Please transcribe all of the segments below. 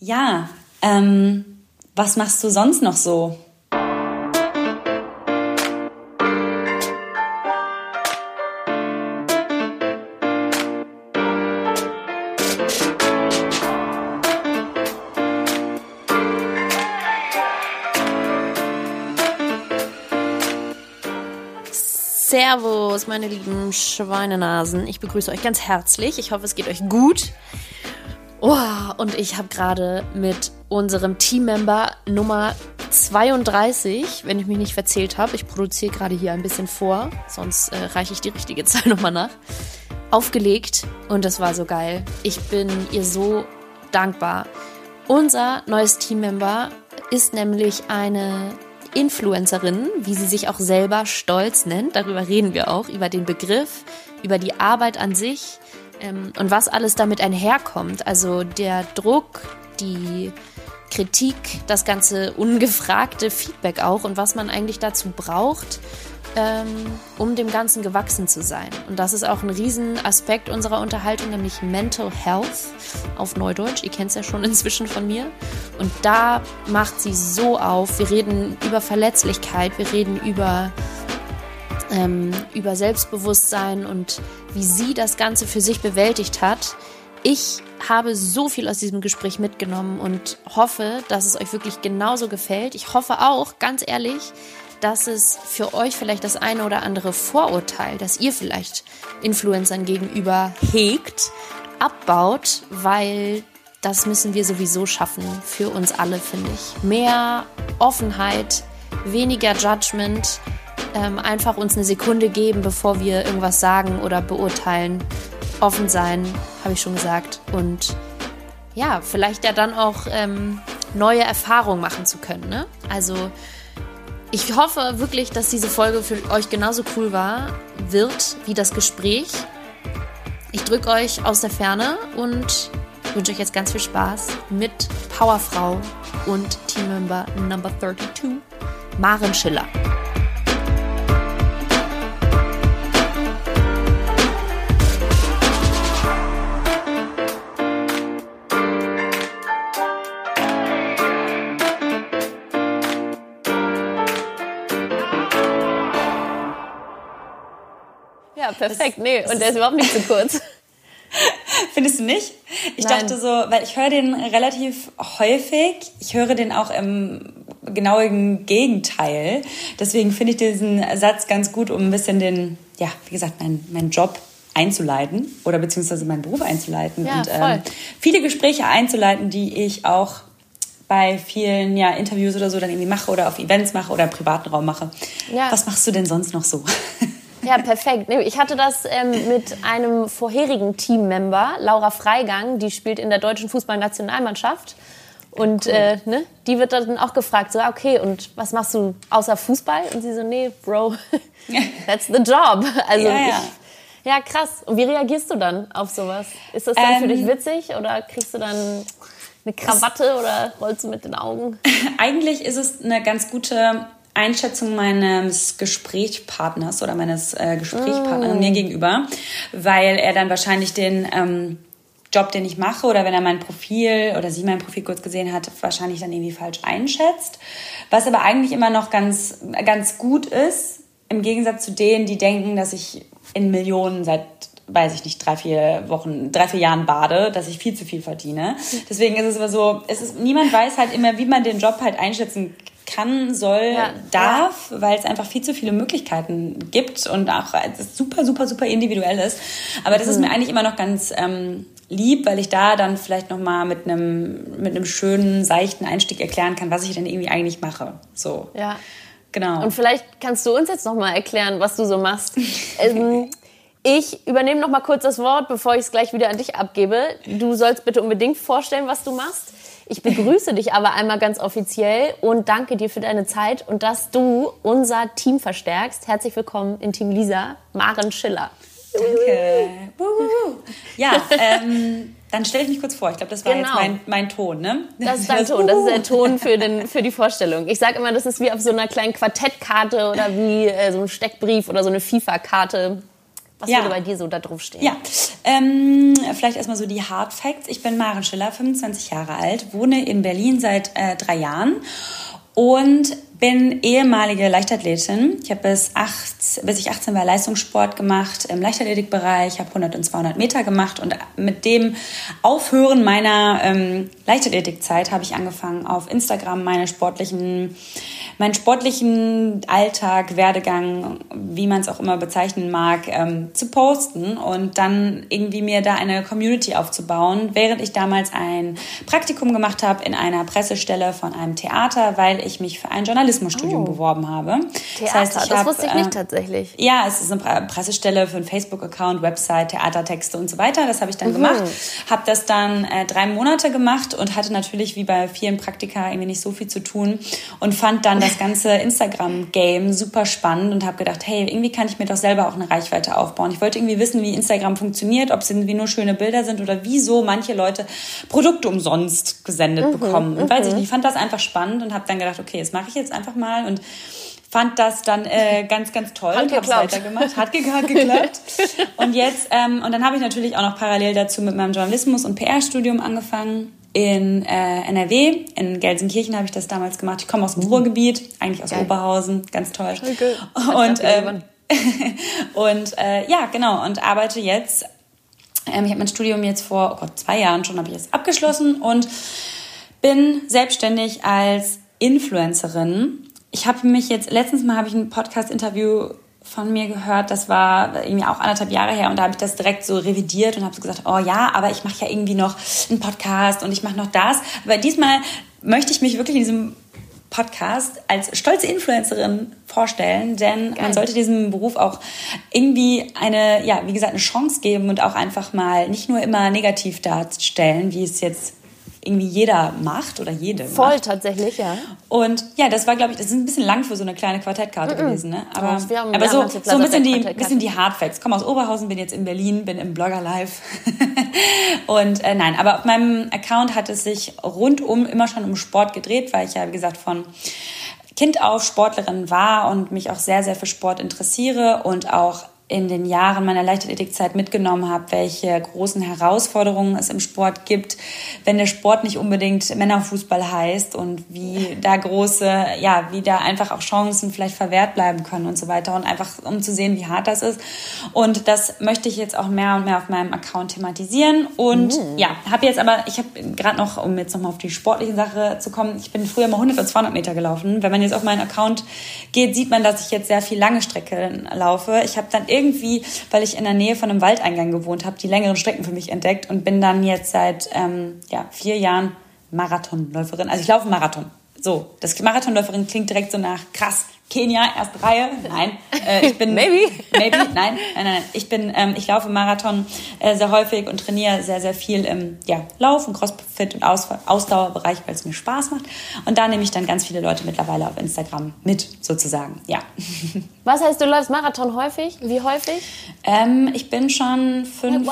Ja, ähm, was machst du sonst noch so? Servus, meine lieben Schweinenasen. Ich begrüße euch ganz herzlich. Ich hoffe, es geht euch gut. Oh, und ich habe gerade mit unserem Teammember Nummer 32, wenn ich mich nicht verzählt habe, ich produziere gerade hier ein bisschen vor, sonst äh, reiche ich die richtige Zahl nochmal nach, aufgelegt und das war so geil. Ich bin ihr so dankbar. Unser neues Teammember ist nämlich eine Influencerin, wie sie sich auch selber stolz nennt. Darüber reden wir auch, über den Begriff, über die Arbeit an sich ähm, und was alles damit einherkommt. Also der Druck, die Kritik, das ganze ungefragte Feedback auch und was man eigentlich dazu braucht, ähm, um dem Ganzen gewachsen zu sein. Und das ist auch ein Riesenaspekt unserer Unterhaltung, nämlich Mental Health auf Neudeutsch. Ihr kennt es ja schon inzwischen von mir. Und da macht sie so auf. Wir reden über Verletzlichkeit, wir reden über, ähm, über Selbstbewusstsein und wie sie das Ganze für sich bewältigt hat. Ich habe so viel aus diesem Gespräch mitgenommen und hoffe, dass es euch wirklich genauso gefällt. Ich hoffe auch, ganz ehrlich, dass es für euch vielleicht das eine oder andere Vorurteil, das ihr vielleicht Influencern gegenüber hegt, abbaut, weil das müssen wir sowieso schaffen für uns alle, finde ich. Mehr Offenheit, weniger Judgment, ähm, einfach uns eine Sekunde geben, bevor wir irgendwas sagen oder beurteilen. Offen sein, habe ich schon gesagt. Und ja, vielleicht ja dann auch ähm, neue Erfahrungen machen zu können. Ne? Also ich hoffe wirklich, dass diese Folge für euch genauso cool war, wird wie das Gespräch. Ich drücke euch aus der Ferne und wünsche euch jetzt ganz viel Spaß mit Powerfrau und Teammember Number 32, Maren Schiller. Perfekt. Nee, und der ist überhaupt nicht zu kurz. Findest du nicht? Ich Nein. dachte so, weil ich höre den relativ häufig. Ich höre den auch im genauen Gegenteil. Deswegen finde ich diesen Satz ganz gut, um ein bisschen den, ja, wie gesagt, meinen mein Job einzuleiten oder beziehungsweise meinen Beruf einzuleiten ja, und ähm, viele Gespräche einzuleiten, die ich auch bei vielen ja, Interviews oder so dann irgendwie mache oder auf Events mache oder im privaten Raum mache. Ja. Was machst du denn sonst noch so? Ja, perfekt. Ich hatte das ähm, mit einem vorherigen Teammember, Laura Freigang, die spielt in der deutschen Fußballnationalmannschaft. Und cool. äh, ne, die wird dann auch gefragt, so, okay, und was machst du außer Fußball? Und sie so, nee, Bro, that's the job. Also ja, ja. Ich, ja, krass. Und wie reagierst du dann auf sowas? Ist das dann ähm, für dich ähm, witzig oder kriegst du dann eine Krawatte oder rollst du mit den Augen? Eigentlich ist es eine ganz gute Einschätzung meines Gesprächspartners oder meines äh, Gesprächspartners mm. mir gegenüber, weil er dann wahrscheinlich den ähm, Job, den ich mache oder wenn er mein Profil oder sie mein Profil kurz gesehen hat, wahrscheinlich dann irgendwie falsch einschätzt. Was aber eigentlich immer noch ganz, ganz gut ist, im Gegensatz zu denen, die denken, dass ich in Millionen seit weiß ich nicht, drei, vier Wochen, drei, vier Jahren bade, dass ich viel zu viel verdiene. Deswegen ist es aber so, es ist, niemand weiß halt immer, wie man den Job halt einschätzen kann, soll, ja. darf, ja. weil es einfach viel zu viele Möglichkeiten gibt und auch es super, super, super individuell ist. Aber das mhm. ist mir eigentlich immer noch ganz ähm, lieb, weil ich da dann vielleicht noch mal mit einem mit einem schönen seichten Einstieg erklären kann, was ich denn irgendwie eigentlich mache. So. Ja. Genau. Und vielleicht kannst du uns jetzt noch mal erklären, was du so machst. ähm, ich übernehme noch mal kurz das Wort, bevor ich es gleich wieder an dich abgebe. Du sollst bitte unbedingt vorstellen, was du machst. Ich begrüße dich aber einmal ganz offiziell und danke dir für deine Zeit und dass du unser Team verstärkst. Herzlich willkommen in Team Lisa, Maren Schiller. Danke. Ja, ähm, dann stelle ich mich kurz vor. Ich glaube, das war genau. jetzt mein, mein Ton, ne? Das ist dein Ton. Das ist der Ton für, den, für die Vorstellung. Ich sage immer, das ist wie auf so einer kleinen Quartettkarte oder wie äh, so ein Steckbrief oder so eine FIFA-Karte. Was ja. würde bei dir so da drauf stehen? Ja, ähm, vielleicht erstmal so die Hard Facts. Ich bin Maren Schiller, 25 Jahre alt, wohne in Berlin seit äh, drei Jahren und bin ehemalige Leichtathletin. Ich habe bis, bis ich 18 war Leistungssport gemacht im Leichtathletikbereich, Ich habe 100 und 200 Meter gemacht und mit dem Aufhören meiner ähm, Leichtathletikzeit habe ich angefangen auf Instagram meine sportlichen meinen sportlichen Alltag, Werdegang, wie man es auch immer bezeichnen mag, ähm, zu posten und dann irgendwie mir da eine Community aufzubauen, während ich damals ein Praktikum gemacht habe in einer Pressestelle von einem Theater, weil ich mich für ein Journalismusstudium oh. beworben habe. Theater, das, heißt, das hab, wusste ich nicht äh, tatsächlich. Ja, es ist eine Pressestelle für einen Facebook-Account, Website, Theatertexte und so weiter. Das habe ich dann mhm. gemacht. Habe das dann äh, drei Monate gemacht und hatte natürlich wie bei vielen Praktika irgendwie nicht so viel zu tun und fand dann das ganze Instagram-Game super spannend und habe gedacht, hey, irgendwie kann ich mir doch selber auch eine Reichweite aufbauen. Ich wollte irgendwie wissen, wie Instagram funktioniert, ob es irgendwie nur schöne Bilder sind oder wieso manche Leute Produkte umsonst gesendet mhm, bekommen. Und weiß ich mhm. nicht, ich fand das einfach spannend und habe dann gedacht, okay, das mache ich jetzt einfach mal und fand das dann äh, ganz, ganz toll hat und habe weitergemacht. Hat, ge hat geklappt. und jetzt, ähm, und dann habe ich natürlich auch noch parallel dazu mit meinem Journalismus- und PR-Studium angefangen in äh, NRW, in Gelsenkirchen habe ich das damals gemacht. Ich komme aus dem mhm. Ruhrgebiet, eigentlich aus Geil. Oberhausen, ganz toll. Okay. Und, ähm, und äh, ja, genau, und arbeite jetzt. Ähm, ich habe mein Studium jetzt vor oh Gott, zwei Jahren schon habe ich es abgeschlossen und bin selbstständig als Influencerin. Ich habe mich jetzt letztens mal habe ich ein Podcast-Interview von mir gehört, das war irgendwie auch anderthalb Jahre her und da habe ich das direkt so revidiert und habe so gesagt, oh ja, aber ich mache ja irgendwie noch einen Podcast und ich mache noch das. Aber diesmal möchte ich mich wirklich in diesem Podcast als stolze Influencerin vorstellen, denn Geil. man sollte diesem Beruf auch irgendwie eine, ja, wie gesagt, eine Chance geben und auch einfach mal nicht nur immer negativ darstellen, wie es jetzt irgendwie jeder macht oder jede. Voll macht. tatsächlich, ja. Und ja, das war, glaube ich, das ist ein bisschen lang für so eine kleine Quartettkarte mm -mm. gewesen, ne? Aber, ja, haben, aber so, so ein bisschen die, bisschen die Hardfacts. Komme aus Oberhausen, bin jetzt in Berlin, bin im Blogger Live. und äh, nein, aber auf meinem Account hat es sich rundum immer schon um Sport gedreht, weil ich ja, wie gesagt, von Kind auf Sportlerin war und mich auch sehr, sehr für Sport interessiere und auch in den Jahren meiner Leichtathletikzeit mitgenommen habe, welche großen Herausforderungen es im Sport gibt, wenn der Sport nicht unbedingt Männerfußball heißt und wie da große, ja, wie da einfach auch Chancen vielleicht verwehrt bleiben können und so weiter und einfach um zu sehen, wie hart das ist. Und das möchte ich jetzt auch mehr und mehr auf meinem Account thematisieren und mhm. ja, habe jetzt aber, ich habe gerade noch, um jetzt nochmal auf die sportliche Sache zu kommen, ich bin früher mal 100 und 200 Meter gelaufen. Wenn man jetzt auf meinen Account geht, sieht man, dass ich jetzt sehr viel lange Strecke laufe. Ich habe dann irgendwie, weil ich in der Nähe von einem Waldeingang gewohnt habe, die längeren Strecken für mich entdeckt und bin dann jetzt seit ähm, ja, vier Jahren Marathonläuferin. Also ich laufe Marathon. So, das Marathonläuferin klingt direkt so nach krass. Kenia, erste Reihe. Nein, äh, ich bin maybe, maybe, nein, nein, nein. Ich bin, ähm, ich laufe Marathon äh, sehr häufig und trainiere sehr, sehr viel im ja, Lauf und Crossfit und Aus Ausdauerbereich, weil es mir Spaß macht. Und da nehme ich dann ganz viele Leute mittlerweile auf Instagram mit, sozusagen. Ja. Was heißt, du läufst Marathon häufig? Wie häufig? Ähm, ich bin schon fünf.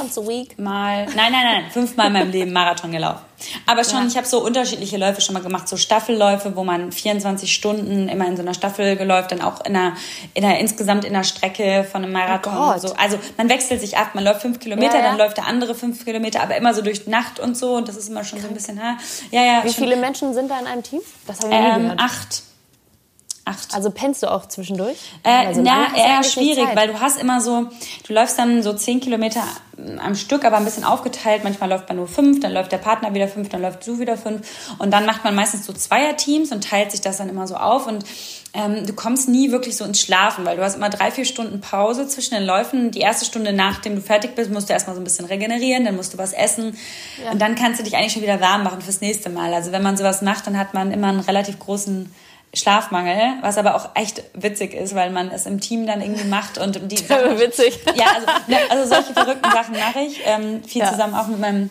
Mal, nein, nein, nein, fünfmal in meinem Leben Marathon gelaufen. Aber schon, ja. ich habe so unterschiedliche Läufe schon mal gemacht, so Staffelläufe, wo man 24 Stunden immer in so einer Staffel geläuft, dann auch in einer, in einer insgesamt in einer Strecke von einem Marathon. Oh so. Also man wechselt sich ab, man läuft fünf Kilometer, ja, ja. dann läuft der andere fünf Kilometer, aber immer so durch Nacht und so und das ist immer schon so ein bisschen, ha, ja, ja. Wie viele Menschen sind da in einem Team? Das habe ich ähm, nie gehört. Acht. Acht. Also pennst du auch zwischendurch? Äh, also na, eher schwierig, weil du hast immer so, du läufst dann so zehn Kilometer am Stück, aber ein bisschen aufgeteilt. Manchmal läuft man nur fünf, dann läuft der Partner wieder fünf, dann läuft du wieder fünf. Und dann macht man meistens so Zweierteams und teilt sich das dann immer so auf. Und ähm, du kommst nie wirklich so ins Schlafen, weil du hast immer drei, vier Stunden Pause zwischen den Läufen. Die erste Stunde, nachdem du fertig bist, musst du erstmal so ein bisschen regenerieren, dann musst du was essen. Ja. Und dann kannst du dich eigentlich schon wieder warm machen fürs nächste Mal. Also wenn man sowas macht, dann hat man immer einen relativ großen Schlafmangel, was aber auch echt witzig ist, weil man es im Team dann irgendwie macht und die Sachen, witzig. Ja, also, ne, also solche verrückten Sachen mache ich ähm, viel ja. zusammen auch mit meinem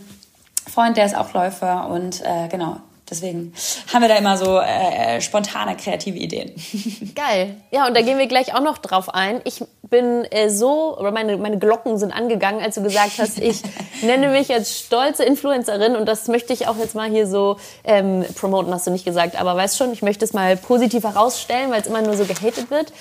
Freund, der ist auch Läufer und äh, genau Deswegen haben wir da immer so äh, spontane kreative Ideen. Geil. Ja, und da gehen wir gleich auch noch drauf ein. Ich bin äh, so, oder meine, meine Glocken sind angegangen, als du gesagt hast, ich nenne mich als stolze Influencerin und das möchte ich auch jetzt mal hier so ähm, promoten, hast du nicht gesagt, aber weißt schon, ich möchte es mal positiv herausstellen, weil es immer nur so gehatet wird.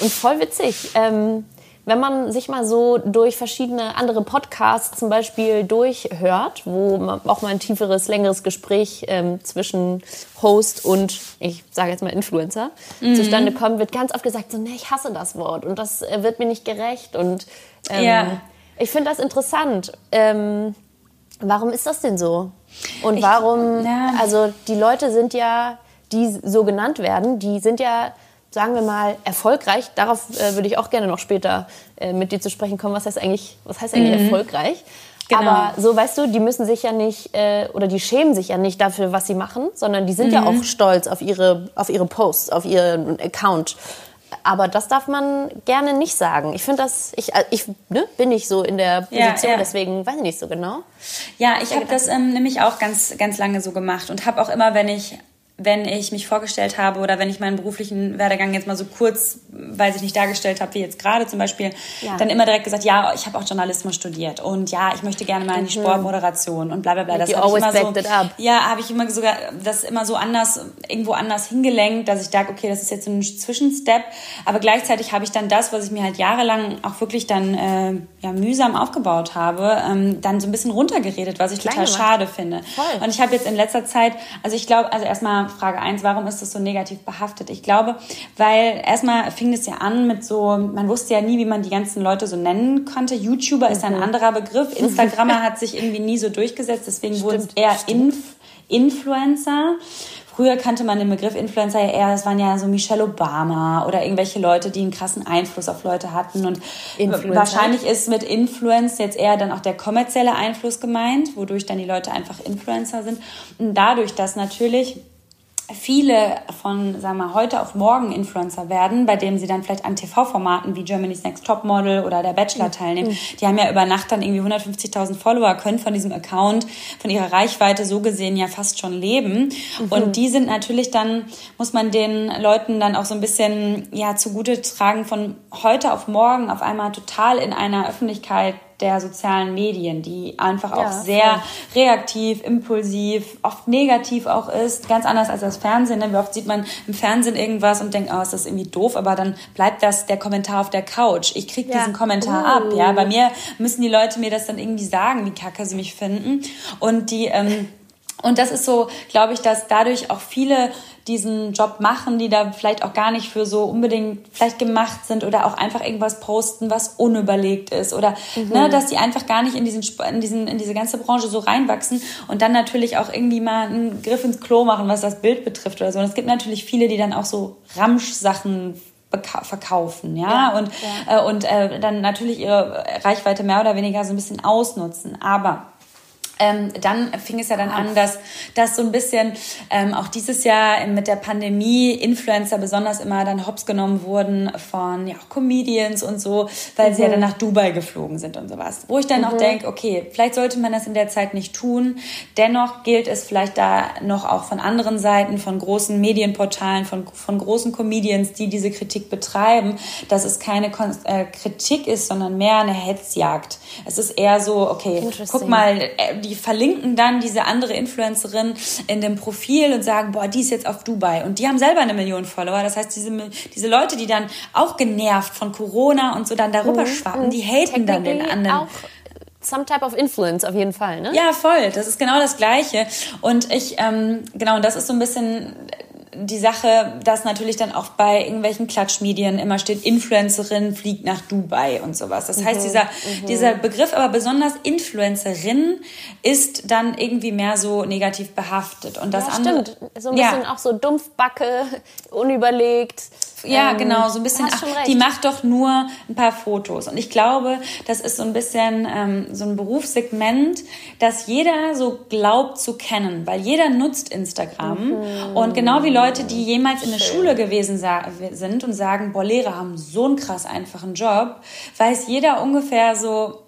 Und voll witzig. Ähm, wenn man sich mal so durch verschiedene andere Podcasts zum Beispiel durchhört, wo man auch mal ein tieferes, längeres Gespräch ähm, zwischen Host und, ich sage jetzt mal Influencer, mhm. zustande kommt, wird ganz oft gesagt, so, nee, ich hasse das Wort und das äh, wird mir nicht gerecht. Und ähm, ja. ich finde das interessant. Ähm, warum ist das denn so? Und warum, ich, also die Leute sind ja, die so genannt werden, die sind ja sagen wir mal, erfolgreich. Darauf äh, würde ich auch gerne noch später äh, mit dir zu sprechen kommen. Was heißt eigentlich, was heißt eigentlich mhm. erfolgreich? Genau. Aber so, weißt du, die müssen sich ja nicht, äh, oder die schämen sich ja nicht dafür, was sie machen, sondern die sind mhm. ja auch stolz auf ihre, auf ihre Posts, auf ihren Account. Aber das darf man gerne nicht sagen. Ich finde das, ich, äh, ich ne, bin nicht so in der Position, ja, ja. deswegen weiß ich nicht so genau. Ja, ich habe das ähm, nämlich auch ganz, ganz lange so gemacht und habe auch immer, wenn ich wenn ich mich vorgestellt habe oder wenn ich meinen beruflichen Werdegang jetzt mal so kurz, weil ich nicht dargestellt habe, wie jetzt gerade zum Beispiel, ja. dann immer direkt gesagt, ja, ich habe auch Journalismus studiert und ja, ich möchte gerne mal in die mhm. Sportmoderation und bla bla bla. Das habe ich immer so, ja, habe ich immer sogar das immer so anders, irgendwo anders hingelenkt, dass ich dachte, okay, das ist jetzt so ein Zwischenstep, aber gleichzeitig habe ich dann das, was ich mir halt jahrelang auch wirklich dann äh, ja mühsam aufgebaut habe, ähm, dann so ein bisschen runtergeredet, was ich Kleine total schade finde. Voll. Und ich habe jetzt in letzter Zeit, also ich glaube, also erstmal Frage eins, warum ist das so negativ behaftet? Ich glaube, weil erstmal fing es ja an mit so, man wusste ja nie, wie man die ganzen Leute so nennen konnte. YouTuber ist ein mhm. anderer Begriff. Instagrammer hat sich irgendwie nie so durchgesetzt, deswegen wurden es eher Inf Influencer. Früher kannte man den Begriff Influencer ja eher, das waren ja so Michelle Obama oder irgendwelche Leute, die einen krassen Einfluss auf Leute hatten. Und Influencer. wahrscheinlich ist mit Influence jetzt eher dann auch der kommerzielle Einfluss gemeint, wodurch dann die Leute einfach Influencer sind. Und dadurch, dass natürlich viele von, sagen wir, heute auf morgen Influencer werden, bei denen sie dann vielleicht an TV-Formaten wie Germany's Next Topmodel oder der Bachelor mhm. teilnehmen. Mhm. Die haben ja über Nacht dann irgendwie 150.000 Follower, können von diesem Account, von ihrer Reichweite so gesehen ja fast schon leben. Mhm. Und die sind natürlich dann, muss man den Leuten dann auch so ein bisschen, ja, zugute tragen von heute auf morgen auf einmal total in einer Öffentlichkeit der sozialen Medien, die einfach auch ja, sehr voll. reaktiv, impulsiv, oft negativ auch ist. Ganz anders als das Fernsehen. Denn wie oft sieht man im Fernsehen irgendwas und denkt, oh, ist das irgendwie doof, aber dann bleibt das der Kommentar auf der Couch. Ich krieg ja. diesen Kommentar uh. ab. Ja, bei mir müssen die Leute mir das dann irgendwie sagen, wie kacke sie mich finden. Und die ähm, und das ist so, glaube ich, dass dadurch auch viele diesen Job machen, die da vielleicht auch gar nicht für so unbedingt vielleicht gemacht sind oder auch einfach irgendwas posten, was unüberlegt ist oder mhm. ne, dass die einfach gar nicht in diesen in diesen in diese ganze Branche so reinwachsen und dann natürlich auch irgendwie mal einen Griff ins Klo machen, was das Bild betrifft oder so. Und es gibt natürlich viele, die dann auch so Ramsch-Sachen verkaufen, ja, ja und ja. Äh, und äh, dann natürlich ihre Reichweite mehr oder weniger so ein bisschen ausnutzen, aber ähm, dann fing es ja dann an, dass, dass so ein bisschen ähm, auch dieses Jahr mit der Pandemie Influencer besonders immer dann hops genommen wurden von ja, Comedians und so, weil mhm. sie ja dann nach Dubai geflogen sind und sowas. Wo ich dann mhm. auch denke, okay, vielleicht sollte man das in der Zeit nicht tun. Dennoch gilt es vielleicht da noch auch von anderen Seiten, von großen Medienportalen, von, von großen Comedians, die diese Kritik betreiben, dass es keine Kon äh, Kritik ist, sondern mehr eine Hetzjagd. Es ist eher so, okay, guck mal, äh, die verlinken dann diese andere Influencerin in dem Profil und sagen, boah, die ist jetzt auf Dubai. Und die haben selber eine Million Follower. Das heißt, diese, diese Leute, die dann auch genervt von Corona und so dann darüber mhm. schwappen, die haten dann den anderen. Auch some type of influence auf jeden Fall, ne? Ja, voll. Das ist genau das Gleiche. Und ich, ähm, genau, und das ist so ein bisschen die Sache, dass natürlich dann auch bei irgendwelchen Klatschmedien immer steht, Influencerin fliegt nach Dubai und sowas. Das heißt, mhm, dieser, mhm. dieser Begriff, aber besonders Influencerin, ist dann irgendwie mehr so negativ behaftet. Und das ja, andere. Stimmt. So ein bisschen ja. auch so Dumpfbacke, unüberlegt. Ja, ähm, genau, so ein bisschen, ach, die macht doch nur ein paar Fotos. Und ich glaube, das ist so ein bisschen ähm, so ein Berufssegment, das jeder so glaubt zu kennen, weil jeder nutzt Instagram. Mhm. Und genau wie Leute, die jemals in der Schule gewesen sind und sagen, boah, Lehrer haben so einen krass einfachen Job, weiß jeder ungefähr so,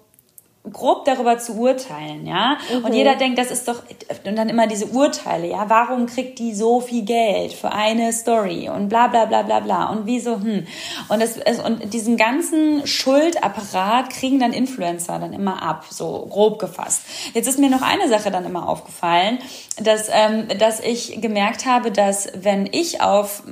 grob darüber zu urteilen, ja. Mhm. Und jeder denkt, das ist doch, und dann immer diese Urteile, ja, warum kriegt die so viel Geld für eine Story und bla bla bla bla bla und wieso, hm. Und, das, und diesen ganzen Schuldapparat kriegen dann Influencer dann immer ab, so grob gefasst. Jetzt ist mir noch eine Sache dann immer aufgefallen, dass, ähm, dass ich gemerkt habe, dass wenn ich auf,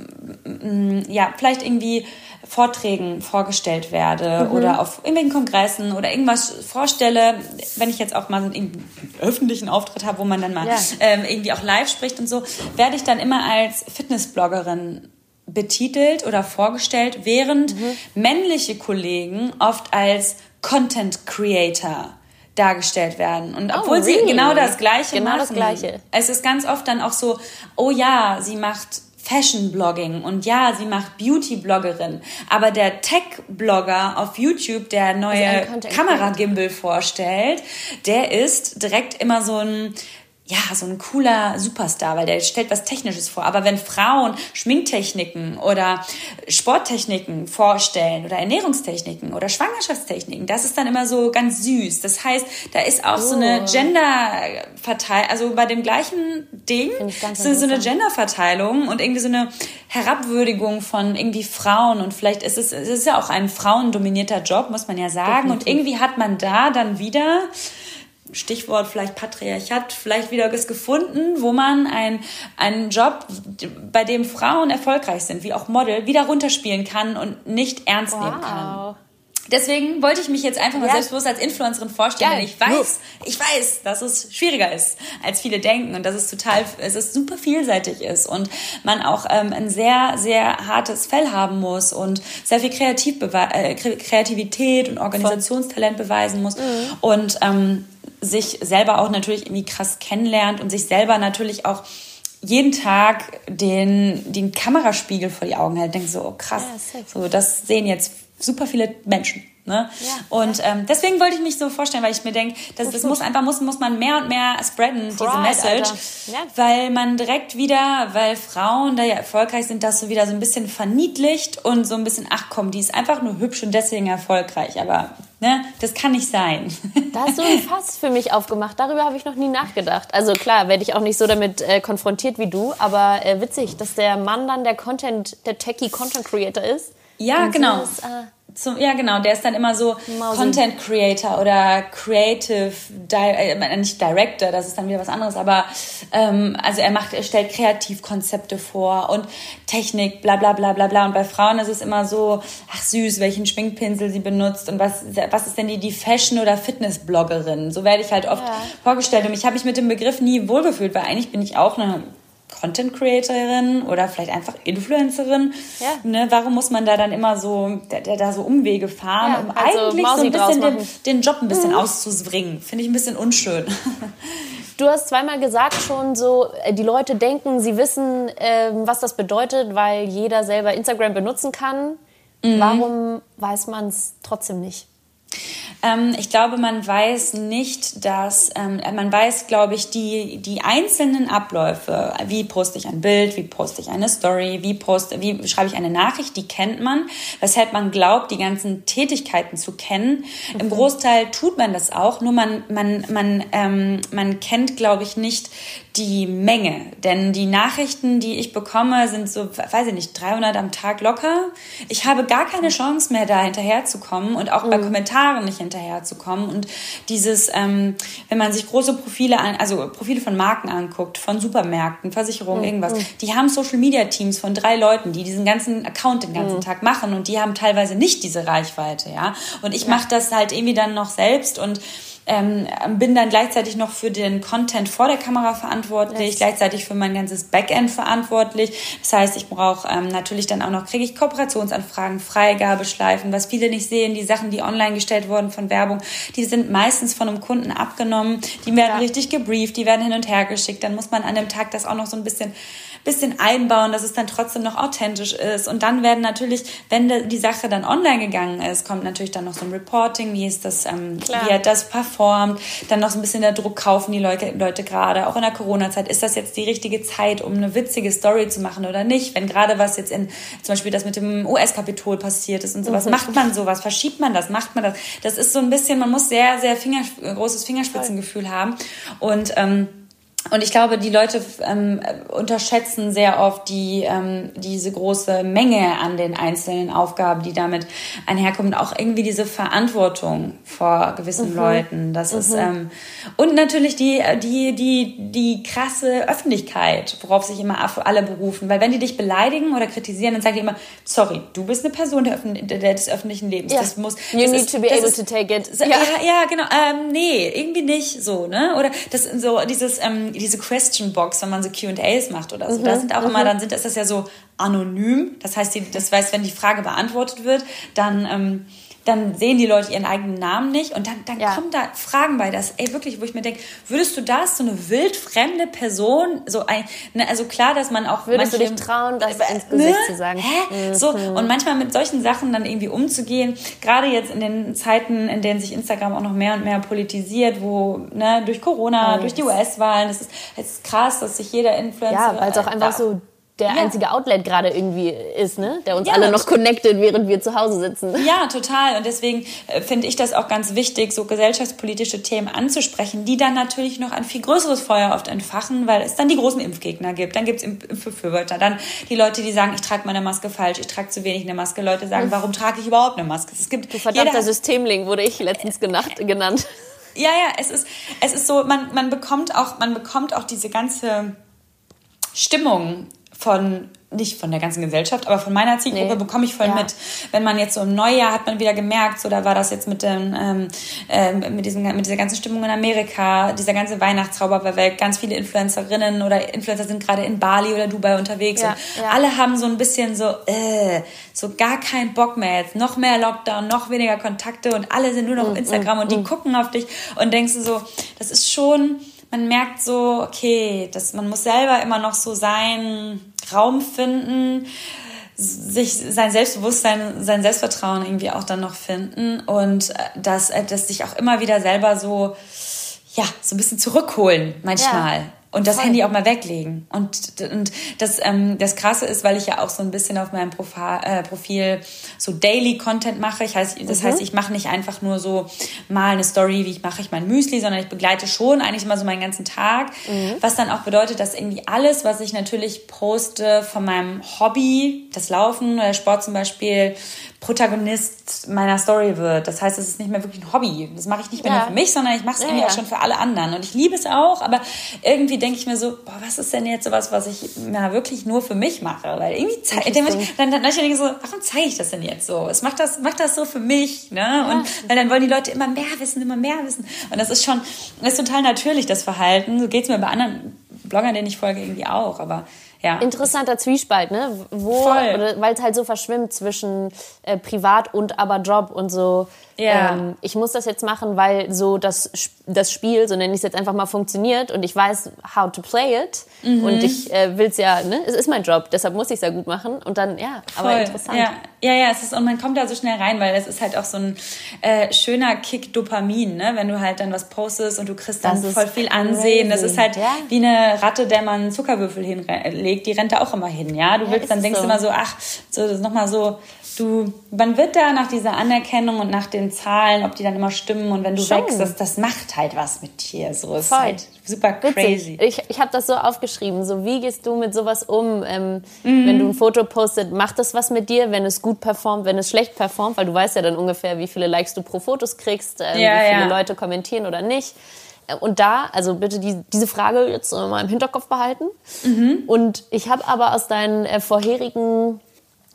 ja, vielleicht irgendwie Vorträgen vorgestellt werde mhm. oder auf irgendwelchen Kongressen oder irgendwas vorstelle, wenn ich jetzt auch mal einen öffentlichen Auftritt habe, wo man dann mal ja. ähm, irgendwie auch live spricht und so, werde ich dann immer als Fitnessbloggerin betitelt oder vorgestellt, während mhm. männliche Kollegen oft als Content Creator dargestellt werden. Und oh, obwohl oh, really? sie genau das Gleiche genau machen. Das Gleiche. Es ist ganz oft dann auch so, oh ja, sie macht Fashion-Blogging und ja, sie macht Beauty-Bloggerin. Aber der Tech-Blogger auf YouTube, der neue Kameragimbal vorstellt, der ist direkt immer so ein ja, so ein cooler Superstar, weil der stellt was Technisches vor. Aber wenn Frauen Schminktechniken oder Sporttechniken vorstellen oder Ernährungstechniken oder Schwangerschaftstechniken, das ist dann immer so ganz süß. Das heißt, da ist auch oh. so eine oh. Gender-Verteilung, also bei dem gleichen Ding ist so eine Gender-Verteilung und irgendwie so eine Herabwürdigung von irgendwie Frauen und vielleicht ist es, es ist ja auch ein frauendominierter Job, muss man ja sagen. Definitiv. Und irgendwie hat man da dann wieder Stichwort vielleicht Patriarchat, vielleicht wieder was gefunden, wo man ein, einen Job, bei dem Frauen erfolgreich sind, wie auch Model, wieder runterspielen kann und nicht ernst wow. nehmen kann. Deswegen wollte ich mich jetzt einfach mal ja. selbstbewusst als Influencerin vorstellen. Ja. Ich weiß, ich weiß, dass es schwieriger ist, als viele denken und dass es total, es ist super vielseitig ist und man auch ähm, ein sehr, sehr hartes Fell haben muss und sehr viel Kreativ äh, Kreativität und Organisationstalent beweisen muss. Mhm. Und ähm, sich selber auch natürlich irgendwie krass kennenlernt und sich selber natürlich auch jeden Tag den, den Kameraspiegel vor die Augen hält, denkt so, oh krass, so das sehen jetzt super viele Menschen. Ne? Ja, und ja. Ähm, deswegen wollte ich mich so vorstellen, weil ich mir denke, das, das muss einfach muss, muss man mehr und mehr spreaden, Pride, diese Message, ja. weil man direkt wieder, weil Frauen da ja erfolgreich sind, das so wieder so ein bisschen verniedlicht und so ein bisschen, ach komm, die ist einfach nur hübsch und deswegen erfolgreich, aber ne, das kann nicht sein. Da hast du ein Fass für mich aufgemacht, darüber habe ich noch nie nachgedacht. Also klar, werde ich auch nicht so damit äh, konfrontiert wie du, aber äh, witzig, dass der Mann dann der Content, der Techie Content Creator ist. Ja, genau. Ist, äh, zum, ja, genau, der ist dann immer so Mausi. Content Creator oder Creative, Di äh, nicht Director, das ist dann wieder was anderes, aber ähm, also er macht, er stellt Kreativkonzepte vor und Technik, bla bla bla bla bla. Und bei Frauen ist es immer so, ach süß, welchen Schminkpinsel sie benutzt und was, was ist denn die, die Fashion- oder Fitness-Bloggerin? So werde ich halt oft ja. vorgestellt. Und ich habe mich mit dem Begriff nie wohlgefühlt, weil eigentlich bin ich auch eine Content Creatorin oder vielleicht einfach Influencerin. Ja. Ne, warum muss man da dann immer so, da, da so Umwege fahren, ja, um also eigentlich Mausi so ein bisschen den, den, Job ein bisschen mhm. auszubringen? Finde ich ein bisschen unschön. Du hast zweimal gesagt schon so, äh, die Leute denken, sie wissen, äh, was das bedeutet, weil jeder selber Instagram benutzen kann. Mhm. Warum weiß man es trotzdem nicht? Ähm, ich glaube, man weiß nicht, dass, ähm, man weiß, glaube ich, die, die einzelnen Abläufe, wie poste ich ein Bild, wie poste ich eine Story, wie poste, wie schreibe ich eine Nachricht, die kennt man, weshalb man glaubt, die ganzen Tätigkeiten zu kennen. Mhm. Im Großteil tut man das auch, nur man, man, man, ähm, man kennt, glaube ich, nicht die Menge. Denn die Nachrichten, die ich bekomme, sind so, weiß ich nicht, 300 am Tag locker. Ich habe gar keine Chance mehr, da hinterherzukommen und auch mhm. bei Kommentaren nicht hinterherzukommen. Und dieses, ähm, wenn man sich große Profile an, also Profile von Marken anguckt, von Supermärkten, Versicherungen, mhm. irgendwas, die haben Social Media Teams von drei Leuten, die diesen ganzen Account den ganzen mhm. Tag machen und die haben teilweise nicht diese Reichweite, ja. Und ich ja. mache das halt irgendwie dann noch selbst und ähm, bin dann gleichzeitig noch für den Content vor der Kamera verantwortlich, yes. gleichzeitig für mein ganzes Backend verantwortlich. Das heißt, ich brauche ähm, natürlich dann auch noch, kriege ich Kooperationsanfragen, Freigabeschleifen, was viele nicht sehen, die Sachen, die online gestellt wurden von Werbung, die sind meistens von einem Kunden abgenommen, die werden ja. richtig gebrieft, die werden hin und her geschickt, dann muss man an dem Tag das auch noch so ein bisschen bisschen einbauen, dass es dann trotzdem noch authentisch ist. Und dann werden natürlich, wenn die Sache dann online gegangen ist, kommt natürlich dann noch so ein Reporting, wie ist das, ähm, wie hat das performt, dann noch so ein bisschen der Druck kaufen die Leute, Leute gerade, auch in der Corona-Zeit, ist das jetzt die richtige Zeit, um eine witzige Story zu machen oder nicht? Wenn gerade was jetzt in, zum Beispiel das mit dem US-Kapitol passiert ist und sowas, mhm. macht man sowas, verschiebt man das, macht man das? Das ist so ein bisschen, man muss sehr, sehr Finger, großes Fingerspitzengefühl haben und, ähm, und ich glaube, die Leute ähm, unterschätzen sehr oft die, ähm, diese große Menge an den einzelnen Aufgaben, die damit einherkommen. Auch irgendwie diese Verantwortung vor gewissen mhm. Leuten. Das mhm. ist, ähm, und natürlich die, die, die, die krasse Öffentlichkeit, worauf sich immer alle berufen. Weil wenn die dich beleidigen oder kritisieren, dann sagen die immer, sorry, du bist eine Person der, der des öffentlichen Lebens. Ja. Das muss, you das need ist, to be able ist, to take it. Ja, ja, ja genau. Ähm, nee, irgendwie nicht so, ne? Oder das so dieses, ähm, diese Question Box, wenn man so Q&As macht oder so. Mhm. Da sind auch mhm. immer, dann sind, ist das ja so anonym. Das heißt, die, das heißt, wenn die Frage beantwortet wird, dann, ähm, dann sehen die Leute ihren eigenen Namen nicht und dann, dann ja. kommen da Fragen bei, das, ey, wirklich, wo ich mir denke, würdest du das, so eine wildfremde Person, so ein, ne, also klar, dass man auch Würdest manche, du dich trauen, das äh, ins Gesicht ne? zu sagen? Hä? Mhm. So, und manchmal mit solchen Sachen dann irgendwie umzugehen, gerade jetzt in den Zeiten, in denen sich Instagram auch noch mehr und mehr politisiert, wo, ne, durch Corona, mhm. durch die US-Wahlen, es ist, es ist krass, dass sich jeder Influencer... Ja, weil es auch einfach so der ja. einzige Outlet gerade irgendwie ist, ne? Der uns ja, alle noch connected, während wir zu Hause sitzen. Ja, total. Und deswegen äh, finde ich das auch ganz wichtig, so gesellschaftspolitische Themen anzusprechen, die dann natürlich noch ein viel größeres Feuer oft entfachen, weil es dann die großen Impfgegner gibt. Dann gibt es Impfbefürworter. Dann die Leute, die sagen, ich trage meine Maske falsch, ich trage zu wenig eine Maske. Leute sagen, warum trage ich überhaupt eine Maske? Es gibt du verdammter Systemling, wurde ich letztens genacht, genannt. Ja, ja, es ist, es ist so, man, man bekommt auch, man bekommt auch diese ganze Stimmung von nicht von der ganzen Gesellschaft, aber von meiner Zielgruppe nee. bekomme ich voll ja. mit. Wenn man jetzt so im Neujahr hat man wieder gemerkt, so da war das jetzt mit dem ähm, äh, mit diesem mit dieser ganzen Stimmung in Amerika, dieser ganze Weihnachtszauber bei Welt, ganz viele Influencerinnen oder Influencer sind gerade in Bali oder Dubai unterwegs ja, und ja. alle haben so ein bisschen so äh, so gar keinen Bock mehr jetzt, noch mehr Lockdown, noch weniger Kontakte und alle sind nur noch auf mm, Instagram mm, und die mm. gucken auf dich und denkst du so, das ist schon man merkt so, okay, dass man muss selber immer noch so seinen Raum finden, sich sein Selbstbewusstsein, sein Selbstvertrauen irgendwie auch dann noch finden und äh, dass, äh, dass sich auch immer wieder selber so, ja, so ein bisschen zurückholen manchmal. Ja und das Voll. Handy auch mal weglegen. Und, und das, ähm, das Krasse ist, weil ich ja auch so ein bisschen auf meinem Profa äh, Profil so Daily Content mache. Ich heißt, das mhm. heißt, ich mache nicht einfach nur so mal eine Story, wie ich mache ich mein Müsli, sondern ich begleite schon eigentlich immer so meinen ganzen Tag. Mhm. Was dann auch bedeutet, dass irgendwie alles, was ich natürlich poste von meinem Hobby, das Laufen oder Sport zum Beispiel, Protagonist meiner Story wird. Das heißt, es ist nicht mehr wirklich ein Hobby. Das mache ich nicht mehr ja. nur für mich, sondern ich mache es ja, irgendwie ja. auch schon für alle anderen. Und ich liebe es auch, aber irgendwie denke ich mir so, boah, was ist denn jetzt sowas, was ich ja, wirklich nur für mich mache? Weil irgendwie zeige ich, dann, dann, dann ich denke so, warum zeige ich das denn jetzt so? Es macht das, macht das so für mich, ne? Und weil dann wollen die Leute immer mehr wissen, immer mehr wissen. Und das ist schon, das ist total natürlich, das Verhalten. So geht es mir bei anderen Bloggern, denen ich folge, irgendwie auch. Aber ja. Interessanter Zwiespalt, ne? Wo, weil es halt so verschwimmt zwischen äh, Privat und aber Job und so. Ja. Ähm, ich muss das jetzt machen, weil so das, das Spiel, so nenne ich es jetzt einfach mal, funktioniert und ich weiß, how to play it. Mhm. Und ich äh, will es ja, ne? Es ist mein Job, deshalb muss ich es ja gut machen. Und dann, ja, Voll. aber interessant. Ja. Ja, ja, es ist, und man kommt da so schnell rein, weil es ist halt auch so ein äh, schöner Kick Dopamin, ne? Wenn du halt dann was postest und du kriegst dann voll viel Ansehen. Das ist halt ja. wie eine Ratte, der man Zuckerwürfel hinlegt, die rennt da auch immer hin, ja? Du willst, ja, dann denkst du so. immer so, ach, so, das ist nochmal so du, man wird da nach dieser Anerkennung und nach den Zahlen, ob die dann immer stimmen und wenn du Schon. wächst, das, das macht halt was mit dir. So ist Voll. halt super crazy. Ich, ich habe das so aufgeschrieben. So, wie gehst du mit sowas um? Ähm, mhm. Wenn du ein Foto postet, macht das was mit dir, wenn es gut performt, wenn es schlecht performt? Weil du weißt ja dann ungefähr, wie viele Likes du pro Fotos kriegst, äh, ja, wie viele ja. Leute kommentieren oder nicht. Äh, und da, also bitte die, diese Frage jetzt mal im Hinterkopf behalten. Mhm. Und ich habe aber aus deinen äh, vorherigen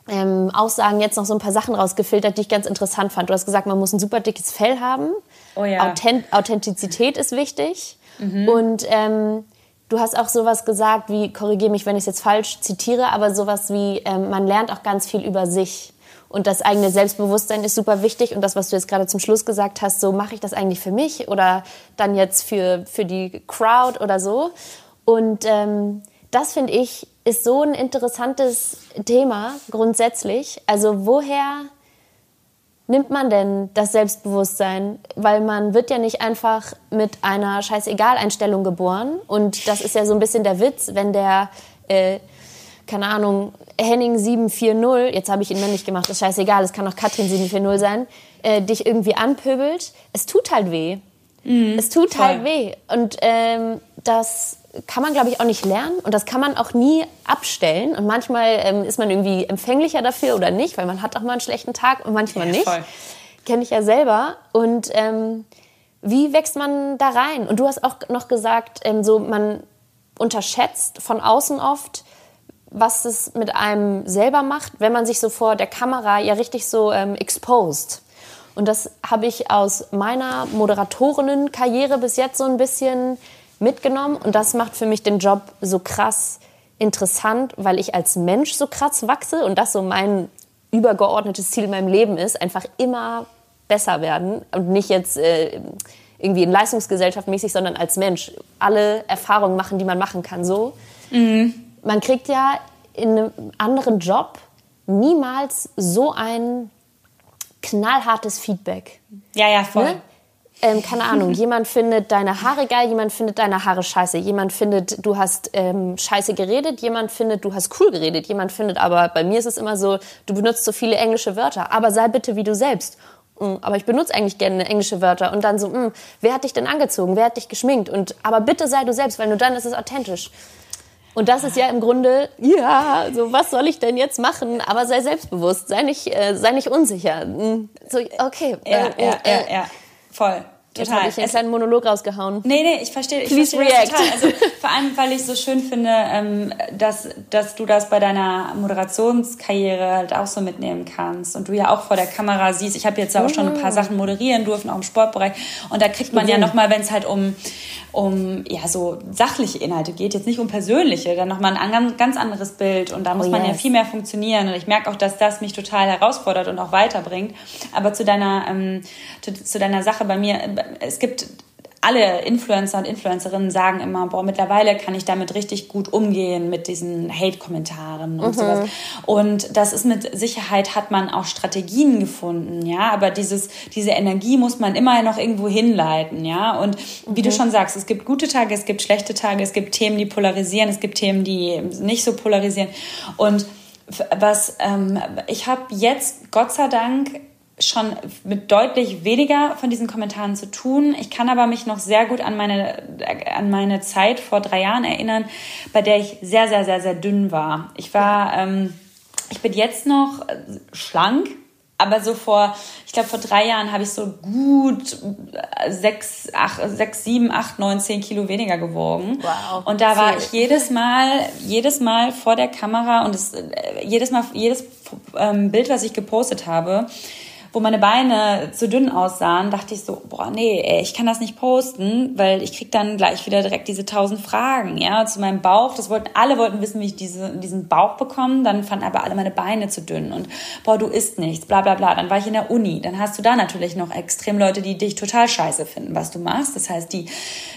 ähm, Aussagen jetzt noch so ein paar Sachen rausgefiltert, die ich ganz interessant fand. Du hast gesagt, man muss ein super dickes Fell haben. Oh ja. Authent Authentizität ist wichtig. Mhm. Und ähm, du hast auch sowas gesagt wie, korrigiere mich, wenn ich es jetzt falsch zitiere, aber sowas wie, ähm, man lernt auch ganz viel über sich. Und das eigene Selbstbewusstsein ist super wichtig. Und das, was du jetzt gerade zum Schluss gesagt hast, so mache ich das eigentlich für mich oder dann jetzt für, für die Crowd oder so. Und ähm, das finde ich ist so ein interessantes Thema grundsätzlich. Also woher nimmt man denn das Selbstbewusstsein? Weil man wird ja nicht einfach mit einer Scheißegal-Einstellung geboren. Und das ist ja so ein bisschen der Witz, wenn der, äh, keine Ahnung, Henning 740, jetzt habe ich ihn männlich gemacht, ist scheißegal, es kann auch Katrin 740 sein, äh, dich irgendwie anpöbelt. Es tut halt weh. Mhm, es tut voll. halt weh. Und ähm, das kann man, glaube ich, auch nicht lernen und das kann man auch nie abstellen. Und manchmal ähm, ist man irgendwie empfänglicher dafür oder nicht, weil man hat auch mal einen schlechten Tag und manchmal ja, nicht. Kenne ich ja selber. Und ähm, wie wächst man da rein? Und du hast auch noch gesagt, ähm, so man unterschätzt von außen oft, was es mit einem selber macht, wenn man sich so vor der Kamera ja richtig so ähm, exposed. Und das habe ich aus meiner Moderatorinnenkarriere bis jetzt so ein bisschen mitgenommen. Und das macht für mich den Job so krass interessant, weil ich als Mensch so krass wachse und das so mein übergeordnetes Ziel in meinem Leben ist, einfach immer besser werden und nicht jetzt äh, irgendwie in Leistungsgesellschaft mäßig, sondern als Mensch alle Erfahrungen machen, die man machen kann. So, mhm. man kriegt ja in einem anderen Job niemals so ein knallhartes Feedback. Ja, ja, voll. Ne? Ähm, keine Ahnung, jemand findet deine Haare geil, jemand findet deine Haare scheiße, jemand findet, du hast ähm, scheiße geredet, jemand findet, du hast cool geredet, jemand findet aber, bei mir ist es immer so, du benutzt so viele englische Wörter, aber sei bitte wie du selbst. Mm, aber ich benutze eigentlich gerne englische Wörter und dann so, mh, mm, wer hat dich denn angezogen, wer hat dich geschminkt und aber bitte sei du selbst, weil nur dann ist es authentisch. Und das ist ja im Grunde, ja, so was soll ich denn jetzt machen? Aber sei selbstbewusst, sei nicht, äh, sei nicht unsicher. Mm, so, okay. Ja, äh, ja, äh, ja, ja, voll. Total. Jetzt habe ich einen kleinen Monolog rausgehauen. Nee, nee, ich verstehe. Ich Please verstehe react. total. Also, vor allem, weil ich so schön finde, ähm, dass, dass du das bei deiner Moderationskarriere halt auch so mitnehmen kannst. Und du ja auch vor der Kamera siehst. Ich habe jetzt auch schon ein paar mhm. Sachen moderieren dürfen, auch im Sportbereich. Und da kriegt man ja nochmal, wenn es halt um, um ja, so sachliche Inhalte geht, jetzt nicht um persönliche, dann nochmal ein ganz anderes Bild. Und da muss oh, man yes. ja viel mehr funktionieren. Und ich merke auch, dass das mich total herausfordert und auch weiterbringt. Aber zu deiner, ähm, zu, zu deiner Sache bei mir, es gibt alle Influencer und Influencerinnen sagen immer, boah, mittlerweile kann ich damit richtig gut umgehen mit diesen Hate-Kommentaren und mhm. sowas. Und das ist mit Sicherheit hat man auch Strategien gefunden, ja, aber dieses, diese Energie muss man immer noch irgendwo hinleiten, ja. Und wie mhm. du schon sagst, es gibt gute Tage, es gibt schlechte Tage, es gibt Themen, die polarisieren, es gibt Themen, die nicht so polarisieren. Und was ähm, ich habe jetzt Gott sei Dank schon mit deutlich weniger von diesen Kommentaren zu tun. Ich kann aber mich noch sehr gut an meine, an meine Zeit vor drei Jahren erinnern, bei der ich sehr, sehr, sehr, sehr dünn war. Ich war, ähm, ich bin jetzt noch schlank, aber so vor, ich glaube, vor drei Jahren habe ich so gut sechs, acht, sechs, sieben, acht, neun, zehn Kilo weniger gewogen. Wow. Und da war ich jedes Mal, jedes Mal vor der Kamera und es, äh, jedes Mal, jedes ähm, Bild, was ich gepostet habe, wo meine Beine zu dünn aussahen, dachte ich so, boah, nee, ey, ich kann das nicht posten, weil ich krieg dann gleich wieder direkt diese tausend Fragen, ja, zu meinem Bauch. Das wollten, alle wollten wissen, wie ich diese, diesen Bauch bekomme, dann fanden aber alle meine Beine zu dünn und, boah, du isst nichts, bla, bla, bla. Dann war ich in der Uni, dann hast du da natürlich noch extrem Leute, die dich total scheiße finden, was du machst. Das heißt, die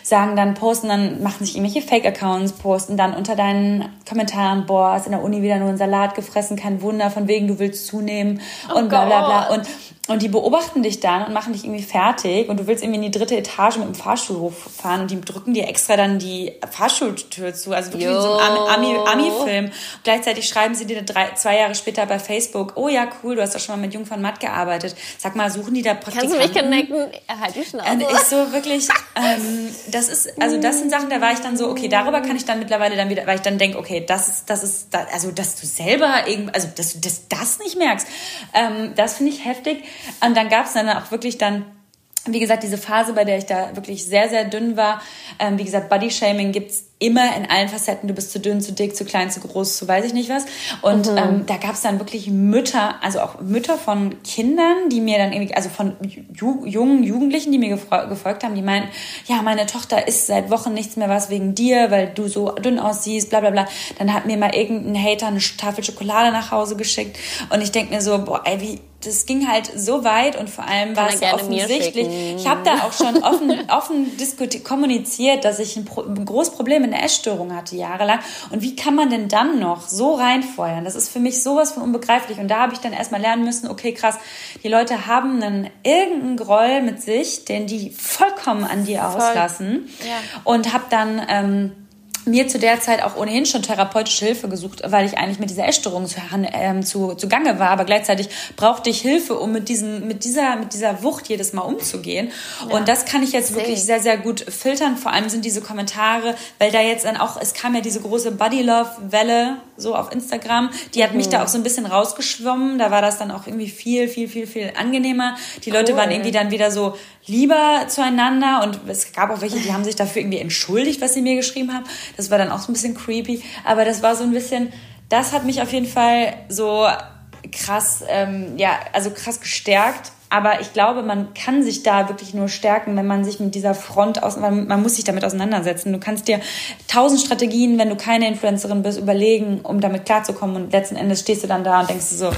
sagen dann, posten dann, machen sich irgendwelche Fake-Accounts, posten dann unter deinen Kommentaren, boah, hast in der Uni wieder nur einen Salat gefressen, kein Wunder, von wegen du willst zunehmen oh und bla, bla, bla. Und und die beobachten dich dann und machen dich irgendwie fertig und du willst irgendwie in die dritte Etage mit dem Fahrstuhl hochfahren und die drücken dir extra dann die Fahrstuhltür zu. Also wirklich wie so ein Ami-Film. Ami gleichzeitig schreiben sie dir drei, zwei Jahre später bei Facebook, oh ja, cool, du hast doch schon mal mit Jung von Matt gearbeitet. Sag mal, suchen die da Praktikanten? Kannst du mich connecten? Halt die Schnauze. Und ich so wirklich, ähm, das ist, also das sind Sachen, da war ich dann so, okay, darüber kann ich dann mittlerweile dann wieder, weil ich dann denke, okay, das ist, das ist, also dass du selber irgendwie, also dass du das, das nicht merkst, ähm, das finde ich heftig. Und dann gab es dann auch wirklich dann wie gesagt, diese Phase, bei der ich da wirklich sehr, sehr dünn war. Ähm, wie gesagt, Bodyshaming gibt's immer in allen Facetten. Du bist zu dünn, zu dick, zu klein, zu groß, zu weiß ich nicht was. Und mhm. ähm, da gab es dann wirklich Mütter, also auch Mütter von Kindern, die mir dann irgendwie, also von Ju jungen Jugendlichen, die mir gefolgt haben, die meinten, ja, meine Tochter isst seit Wochen nichts mehr was wegen dir, weil du so dünn aussiehst, bla bla bla. Dann hat mir mal irgendein Hater eine Tafel Schokolade nach Hause geschickt. Und ich denk mir so, boah, ey, wie das ging halt so weit und vor allem war es offensichtlich. Ich habe da auch schon offen, offen kommuniziert, dass ich ein, Pro ein großes Problem mit einer Essstörung hatte jahrelang. Und wie kann man denn dann noch so reinfeuern? Das ist für mich sowas von unbegreiflich. Und da habe ich dann erstmal lernen müssen, okay, krass, die Leute haben einen irgendeinen Groll mit sich, den die vollkommen an dir auslassen. Ja. Und habe dann ähm, mir zu der Zeit auch ohnehin schon therapeutische Hilfe gesucht, weil ich eigentlich mit dieser Essstörung zu, ähm, zu, zu Gange war, aber gleichzeitig brauchte ich Hilfe, um mit, diesen, mit, dieser, mit dieser Wucht jedes Mal umzugehen. Ja. Und das kann ich jetzt wirklich sehr, sehr gut filtern. Vor allem sind diese Kommentare, weil da jetzt dann auch, es kam ja diese große Body Love Welle so auf Instagram, die hat mhm. mich da auch so ein bisschen rausgeschwommen. Da war das dann auch irgendwie viel, viel, viel, viel angenehmer. Die Leute cool. waren irgendwie dann wieder so lieber zueinander und es gab auch welche, die haben sich dafür irgendwie entschuldigt, was sie mir geschrieben haben. Das war dann auch so ein bisschen creepy, aber das war so ein bisschen, das hat mich auf jeden Fall so krass, ähm, ja, also krass gestärkt. Aber ich glaube, man kann sich da wirklich nur stärken, wenn man sich mit dieser Front aus, man muss sich damit auseinandersetzen. Du kannst dir tausend Strategien, wenn du keine Influencerin bist, überlegen, um damit klarzukommen. Und letzten Endes stehst du dann da und denkst du so,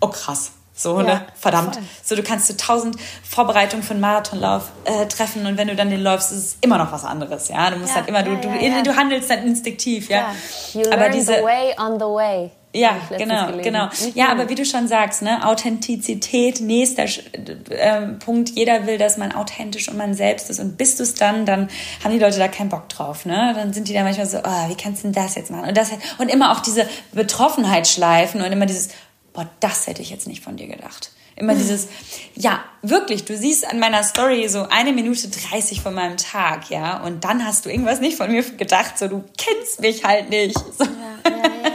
oh krass, so, ja, ne? Verdammt. Voll. So, du kannst du tausend Vorbereitungen für einen Marathonlauf äh, treffen und wenn du dann den läufst, ist es immer noch was anderes, ja. Du musst ja, halt immer, ja, du, du, du handelst dann instinktiv, ja. You aber learn diese, the way on the way. Ja, genau, gelesen. genau. Ja, aber wie du schon sagst, ne, Authentizität, nächster äh, Punkt. Jeder will, dass man authentisch und man selbst ist. Und bist du es dann, dann haben die Leute da keinen Bock drauf, ne? Dann sind die da manchmal so, oh, wie kannst du denn das jetzt machen? Und das und immer auch diese Betroffenheit schleifen und immer dieses, boah, das hätte ich jetzt nicht von dir gedacht. Immer dieses, ja, wirklich, du siehst an meiner Story so eine Minute 30 von meinem Tag, ja, und dann hast du irgendwas nicht von mir gedacht, so, du kennst mich halt nicht. So. Ja, ja, ja,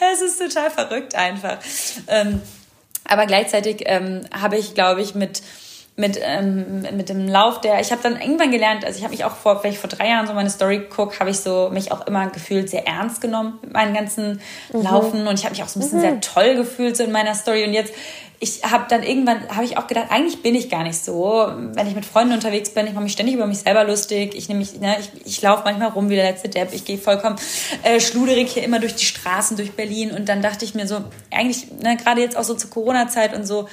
das ist total verrückt einfach. Ähm, aber gleichzeitig ähm, habe ich, glaube ich, mit mit, ähm, mit dem Lauf der, ich habe dann irgendwann gelernt, also ich habe mich auch vor, wenn ich vor drei Jahren so meine Story gucke, habe ich so mich auch immer gefühlt sehr ernst genommen mit meinen ganzen mhm. Laufen und ich habe mich auch so ein bisschen mhm. sehr toll gefühlt so in meiner Story und jetzt ich habe dann irgendwann habe ich auch gedacht, eigentlich bin ich gar nicht so. Wenn ich mit Freunden unterwegs bin, ich mache mich ständig über mich selber lustig. Ich nehme mich, ne, ich, ich laufe manchmal rum wie der letzte Depp. Ich gehe vollkommen äh, schluderig hier immer durch die Straßen durch Berlin und dann dachte ich mir so, eigentlich ne, gerade jetzt auch so zur Corona-Zeit und so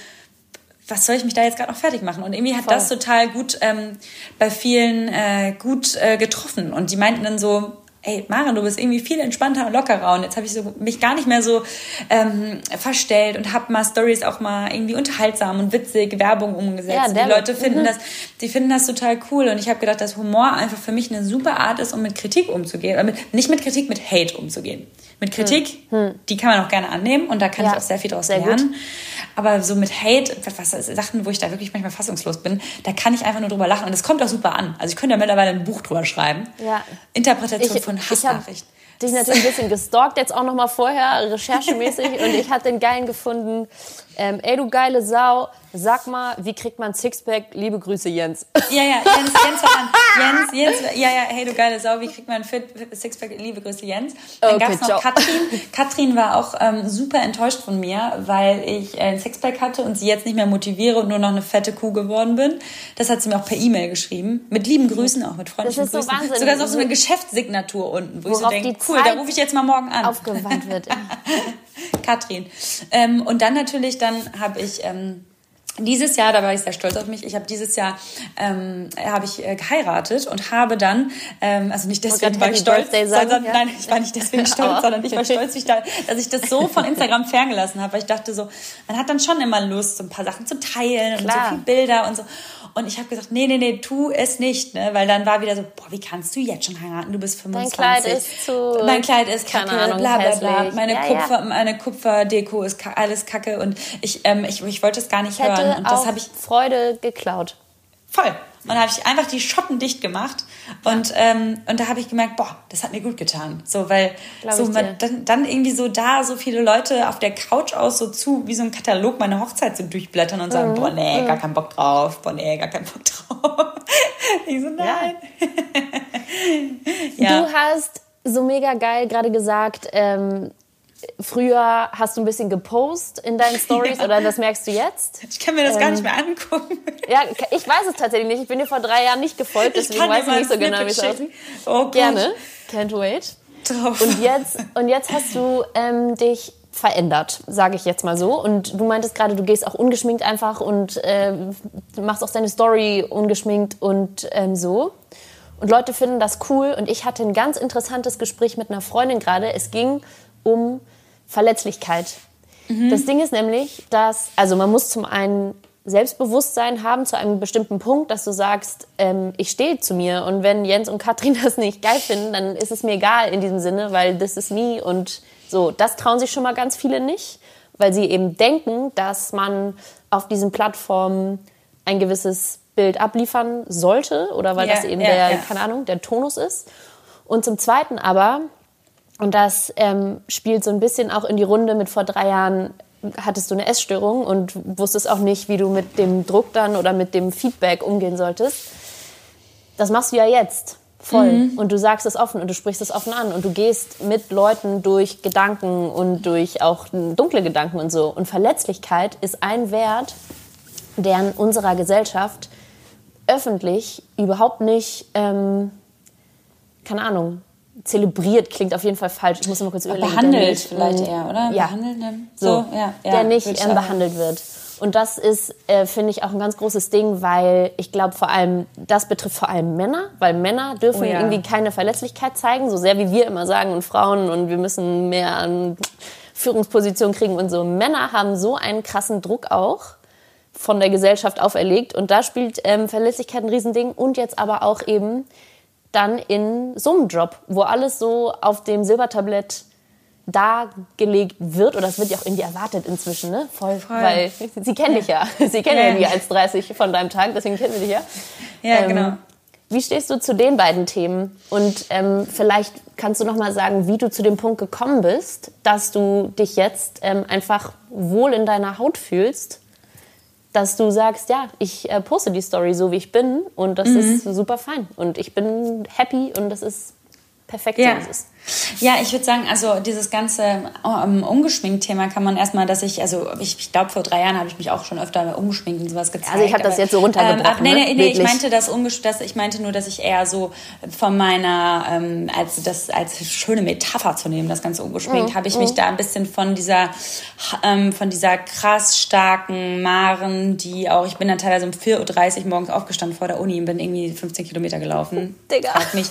was soll ich mich da jetzt gerade noch fertig machen? Und irgendwie hat Voll. das total gut ähm, bei vielen äh, gut äh, getroffen. Und die meinten dann so, ey, Maren, du bist irgendwie viel entspannter und lockerer. Und jetzt habe ich so, mich gar nicht mehr so ähm, verstellt und habe mal Stories auch mal irgendwie unterhaltsam und witzig Werbung umgesetzt. Ja, die Leute finden mhm. das, die finden das total cool. Und ich habe gedacht, dass Humor einfach für mich eine super Art ist, um mit Kritik umzugehen. Oder mit, nicht mit Kritik, mit Hate umzugehen. Mit Kritik, hm. die kann man auch gerne annehmen und da kann ja, ich auch sehr viel daraus lernen. Gut. Aber so mit Hate, was, Sachen, wo ich da wirklich manchmal fassungslos bin, da kann ich einfach nur drüber lachen und es kommt auch super an. Also ich könnte ja mittlerweile ein Buch drüber schreiben. Ja. Interpretation ich, von Hassnachrichten dich natürlich ein bisschen gestalkt, jetzt auch nochmal vorher, recherchemäßig. und ich hatte den geilen gefunden. Ähm, ey, du geile Sau, sag mal, wie kriegt man Sixpack? Liebe Grüße, Jens. Ja, ja, Jens, Jens war dann, Jens, Jens, ja, ja, hey, du geile Sau, wie kriegt man Fit, Sixpack? Liebe Grüße, Jens. Dann okay, gab's noch ciao. Katrin. Katrin war auch ähm, super enttäuscht von mir, weil ich äh, ein Sixpack hatte und sie jetzt nicht mehr motiviere und nur noch eine fette Kuh geworden bin. Das hat sie mir auch per E-Mail geschrieben. Mit lieben Grüßen, auch mit freundlichen Grüßen. Das ist so Wahnsinn. Sogar so eine Geschäftssignatur unten, wo Worauf ich so denke, cool, da rufe ich jetzt mal morgen an. Aufgewandt wird. Katrin. Ähm, und dann natürlich, dann habe ich ähm, dieses Jahr, da war ich sehr stolz auf mich, ich habe dieses Jahr ähm, habe ich äh, geheiratet und habe dann, ähm, also nicht deswegen oh war ich stolz, sondern, ja. nein, ich war nicht deswegen stolz, sondern ich war stolz, ich da, dass ich das so von Instagram ferngelassen habe, weil ich dachte so, man hat dann schon immer Lust, so ein paar Sachen zu teilen Klar. und so viele Bilder und so. Und ich habe gesagt, nee, nee, nee, tu es nicht, ne? weil dann war wieder so, boah, wie kannst du jetzt schon heiraten? Du bist 25. Dein Kleid ist zu... Mein Kleid ist kacke, Ahnung, bla bla bla. Meine, ja, Kupfer, ja. meine Kupferdeko ist alles kacke und ich, ähm, ich, ich wollte es gar nicht ich hören. Und das habe ich... Freude geklaut. Voll. Und dann habe ich einfach die Schotten dicht gemacht und, ähm, und da habe ich gemerkt, boah, das hat mir gut getan. So, weil so man, dann, dann irgendwie so da so viele Leute auf der Couch aus so zu, wie so ein Katalog meine Hochzeit so durchblättern und sagen, mhm. boah, nee, mhm. gar keinen Bock drauf, boah, nee, gar keinen Bock drauf. ich so, nein. Ja. Du hast so mega geil gerade gesagt, ähm, früher hast du ein bisschen gepost in deinen Stories ja. oder das merkst du jetzt? Ich kann mir das ähm, gar nicht mehr angucken. Ja, ich weiß es tatsächlich nicht. Ich bin dir vor drei Jahren nicht gefolgt, deswegen ich weiß ich nicht so genau, wie es aussieht. Oh, Gerne. Can't wait. Drauf. Und jetzt, und jetzt hast du ähm, dich verändert, sage ich jetzt mal so. Und du meintest gerade, du gehst auch ungeschminkt einfach und äh, machst auch deine Story ungeschminkt und ähm, so. Und Leute finden das cool. Und ich hatte ein ganz interessantes Gespräch mit einer Freundin gerade. Es ging um Verletzlichkeit. Mhm. Das Ding ist nämlich, dass, also man muss zum einen Selbstbewusstsein haben zu einem bestimmten Punkt, dass du sagst, ähm, ich stehe zu mir. Und wenn Jens und Katrin das nicht geil finden, dann ist es mir egal in diesem Sinne, weil das ist me. Und so, das trauen sich schon mal ganz viele nicht, weil sie eben denken, dass man auf diesen Plattformen ein gewisses Bild abliefern sollte oder weil ja, das eben ja, der, ja. keine Ahnung, der Tonus ist. Und zum Zweiten aber, und das ähm, spielt so ein bisschen auch in die Runde mit vor drei Jahren hattest du eine Essstörung und wusstest auch nicht, wie du mit dem Druck dann oder mit dem Feedback umgehen solltest. Das machst du ja jetzt voll mhm. und du sagst es offen und du sprichst es offen an und du gehst mit Leuten durch Gedanken und durch auch dunkle Gedanken und so. Und Verletzlichkeit ist ein Wert, der in unserer Gesellschaft öffentlich überhaupt nicht, ähm, keine Ahnung, zelebriert klingt auf jeden Fall falsch. Ich muss mal kurz überlegen. Behandelt nicht, vielleicht ähm, eher, oder? Ja. Behandelt, so, so ja, ja, der nicht ähm, behandelt wird. Und das ist, äh, finde ich, auch ein ganz großes Ding, weil ich glaube vor allem, das betrifft vor allem Männer, weil Männer dürfen oh, ja. irgendwie keine Verletzlichkeit zeigen, so sehr wie wir immer sagen und Frauen und wir müssen mehr an Führungspositionen kriegen und so. Männer haben so einen krassen Druck auch von der Gesellschaft auferlegt und da spielt ähm, Verletzlichkeit ein Riesending und jetzt aber auch eben dann in so einem Job, wo alles so auf dem Silbertablett dargelegt wird, oder es wird ja auch irgendwie erwartet inzwischen, ne? Voll, Voll. weil sie kennen dich ja. Sie kennen ja, ja die 1,30 von deinem Tag, deswegen kennen sie dich ja. Ja, ähm, genau. Wie stehst du zu den beiden Themen? Und ähm, vielleicht kannst du noch mal sagen, wie du zu dem Punkt gekommen bist, dass du dich jetzt ähm, einfach wohl in deiner Haut fühlst dass du sagst, ja, ich äh, poste die Story so, wie ich bin und das mhm. ist super fein und ich bin happy und das ist perfekt, ja. so ist. Ja, ich würde sagen, also dieses ganze um, Ungeschminkt-Thema kann man erstmal, dass ich, also ich, ich glaube, vor drei Jahren habe ich mich auch schon öfter ungeschminkt und sowas gezeigt. Also ich habe das jetzt so runtergebrochen. Ähm, ach, nee, nee, nee, ich meinte das dass ich meinte nur, dass ich eher so von meiner, ähm, als das als schöne Metapher zu nehmen, das ganze ungeschminkt, mhm. habe ich mich mhm. da ein bisschen von dieser, ähm, von dieser krass starken Maren, die auch, ich bin dann teilweise um 4.30 Uhr morgens aufgestanden vor der Uni und bin irgendwie 15 Kilometer gelaufen. Digga. Frag mich,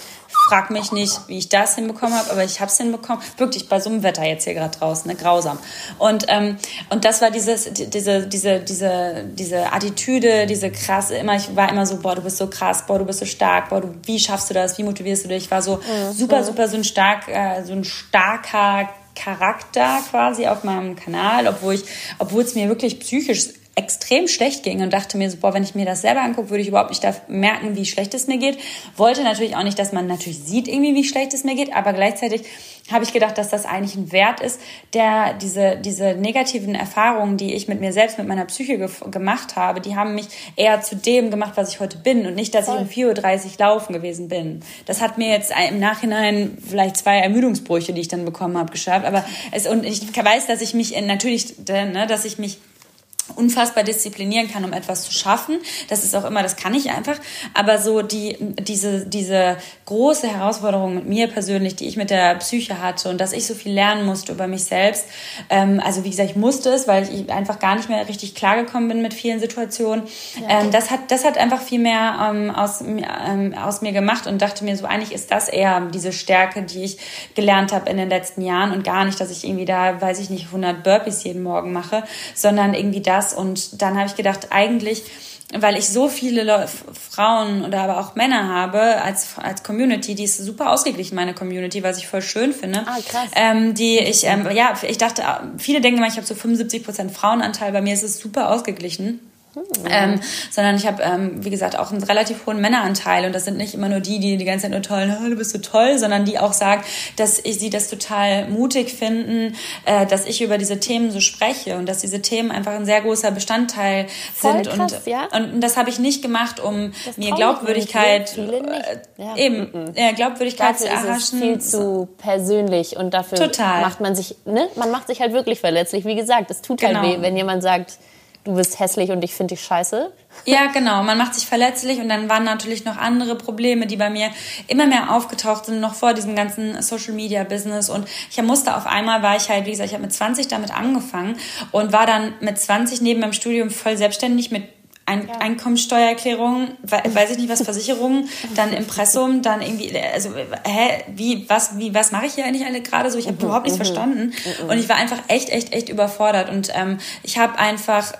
frag mich nicht, wie ich das hinbekommen habe, aber ich habe es hinbekommen. Wirklich bei so einem Wetter jetzt hier gerade draußen, ne? grausam. Und, ähm, und das war dieses, diese, diese, diese, diese Attitüde, diese krasse, immer, ich war immer so, boah, du bist so krass, boah, du bist so stark, boah, du, wie schaffst du das, wie motivierst du dich? Ich war so mhm. super, super so ein stark, äh, so ein starker Charakter quasi auf meinem Kanal, obwohl ich, obwohl es mir wirklich psychisch extrem schlecht ging und dachte mir so, boah, wenn ich mir das selber angucke, würde ich überhaupt nicht merken, wie schlecht es mir geht. Wollte natürlich auch nicht, dass man natürlich sieht irgendwie, wie schlecht es mir geht, aber gleichzeitig habe ich gedacht, dass das eigentlich ein Wert ist, der diese, diese negativen Erfahrungen, die ich mit mir selbst, mit meiner Psyche ge gemacht habe, die haben mich eher zu dem gemacht, was ich heute bin und nicht, dass Voll. ich um 4.30 Uhr laufen gewesen bin. Das hat mir jetzt im Nachhinein vielleicht zwei Ermüdungsbrüche, die ich dann bekommen habe, geschafft, aber es, und ich weiß, dass ich mich natürlich, ne, dass ich mich unfassbar disziplinieren kann, um etwas zu schaffen. Das ist auch immer, das kann ich einfach. Aber so die, diese, diese große Herausforderung mit mir persönlich, die ich mit der Psyche hatte und dass ich so viel lernen musste über mich selbst. Ähm, also wie gesagt, ich musste es, weil ich einfach gar nicht mehr richtig klargekommen bin mit vielen Situationen. Ja. Ähm, das hat, das hat einfach viel mehr ähm, aus, ähm, aus mir gemacht und dachte mir so, eigentlich ist das eher diese Stärke, die ich gelernt habe in den letzten Jahren und gar nicht, dass ich irgendwie da, weiß ich nicht, 100 Burpees jeden Morgen mache, sondern irgendwie das, das. Und dann habe ich gedacht, eigentlich, weil ich so viele Le Frauen oder aber auch Männer habe als, als Community, die ist super ausgeglichen, meine Community, was ich voll schön finde. Ah, krass. Ähm, die ich, ähm, ja, ich dachte, viele denken immer, ich habe so 75 Prozent Frauenanteil. Bei mir ist es super ausgeglichen. Ähm, sondern ich habe, ähm, wie gesagt, auch einen relativ hohen Männeranteil und das sind nicht immer nur die, die die ganze Zeit nur toll, oh, du bist so toll, sondern die auch sagen, dass ich sie das total mutig finden, äh, dass ich über diese Themen so spreche und dass diese Themen einfach ein sehr großer Bestandteil Voll sind krass, und, ja? und das habe ich nicht gemacht, um das mir Glaubwürdigkeit äh, ja. eben mhm. ja, Glaubwürdigkeit dafür zu erhaschen. Ist viel zu persönlich und dafür total. macht man sich, ne, man macht sich halt wirklich verletzlich. Wie gesagt, es tut halt genau. halt weh, wenn jemand sagt du bist hässlich und ich finde dich scheiße. Ja, genau. Man macht sich verletzlich und dann waren natürlich noch andere Probleme, die bei mir immer mehr aufgetaucht sind, noch vor diesem ganzen Social Media Business. Und ich musste auf einmal, war ich halt, wie gesagt, ich habe mit 20 damit angefangen und war dann mit 20 neben meinem Studium voll selbstständig mit Ein ja. Einkommensteuererklärung, weiß ich nicht was, Versicherung, dann Impressum, dann irgendwie, also hä, wie, was, wie, was mache ich hier eigentlich alle gerade so? Ich habe mhm. überhaupt nichts mhm. verstanden mhm. und ich war einfach echt, echt, echt überfordert und ähm, ich habe einfach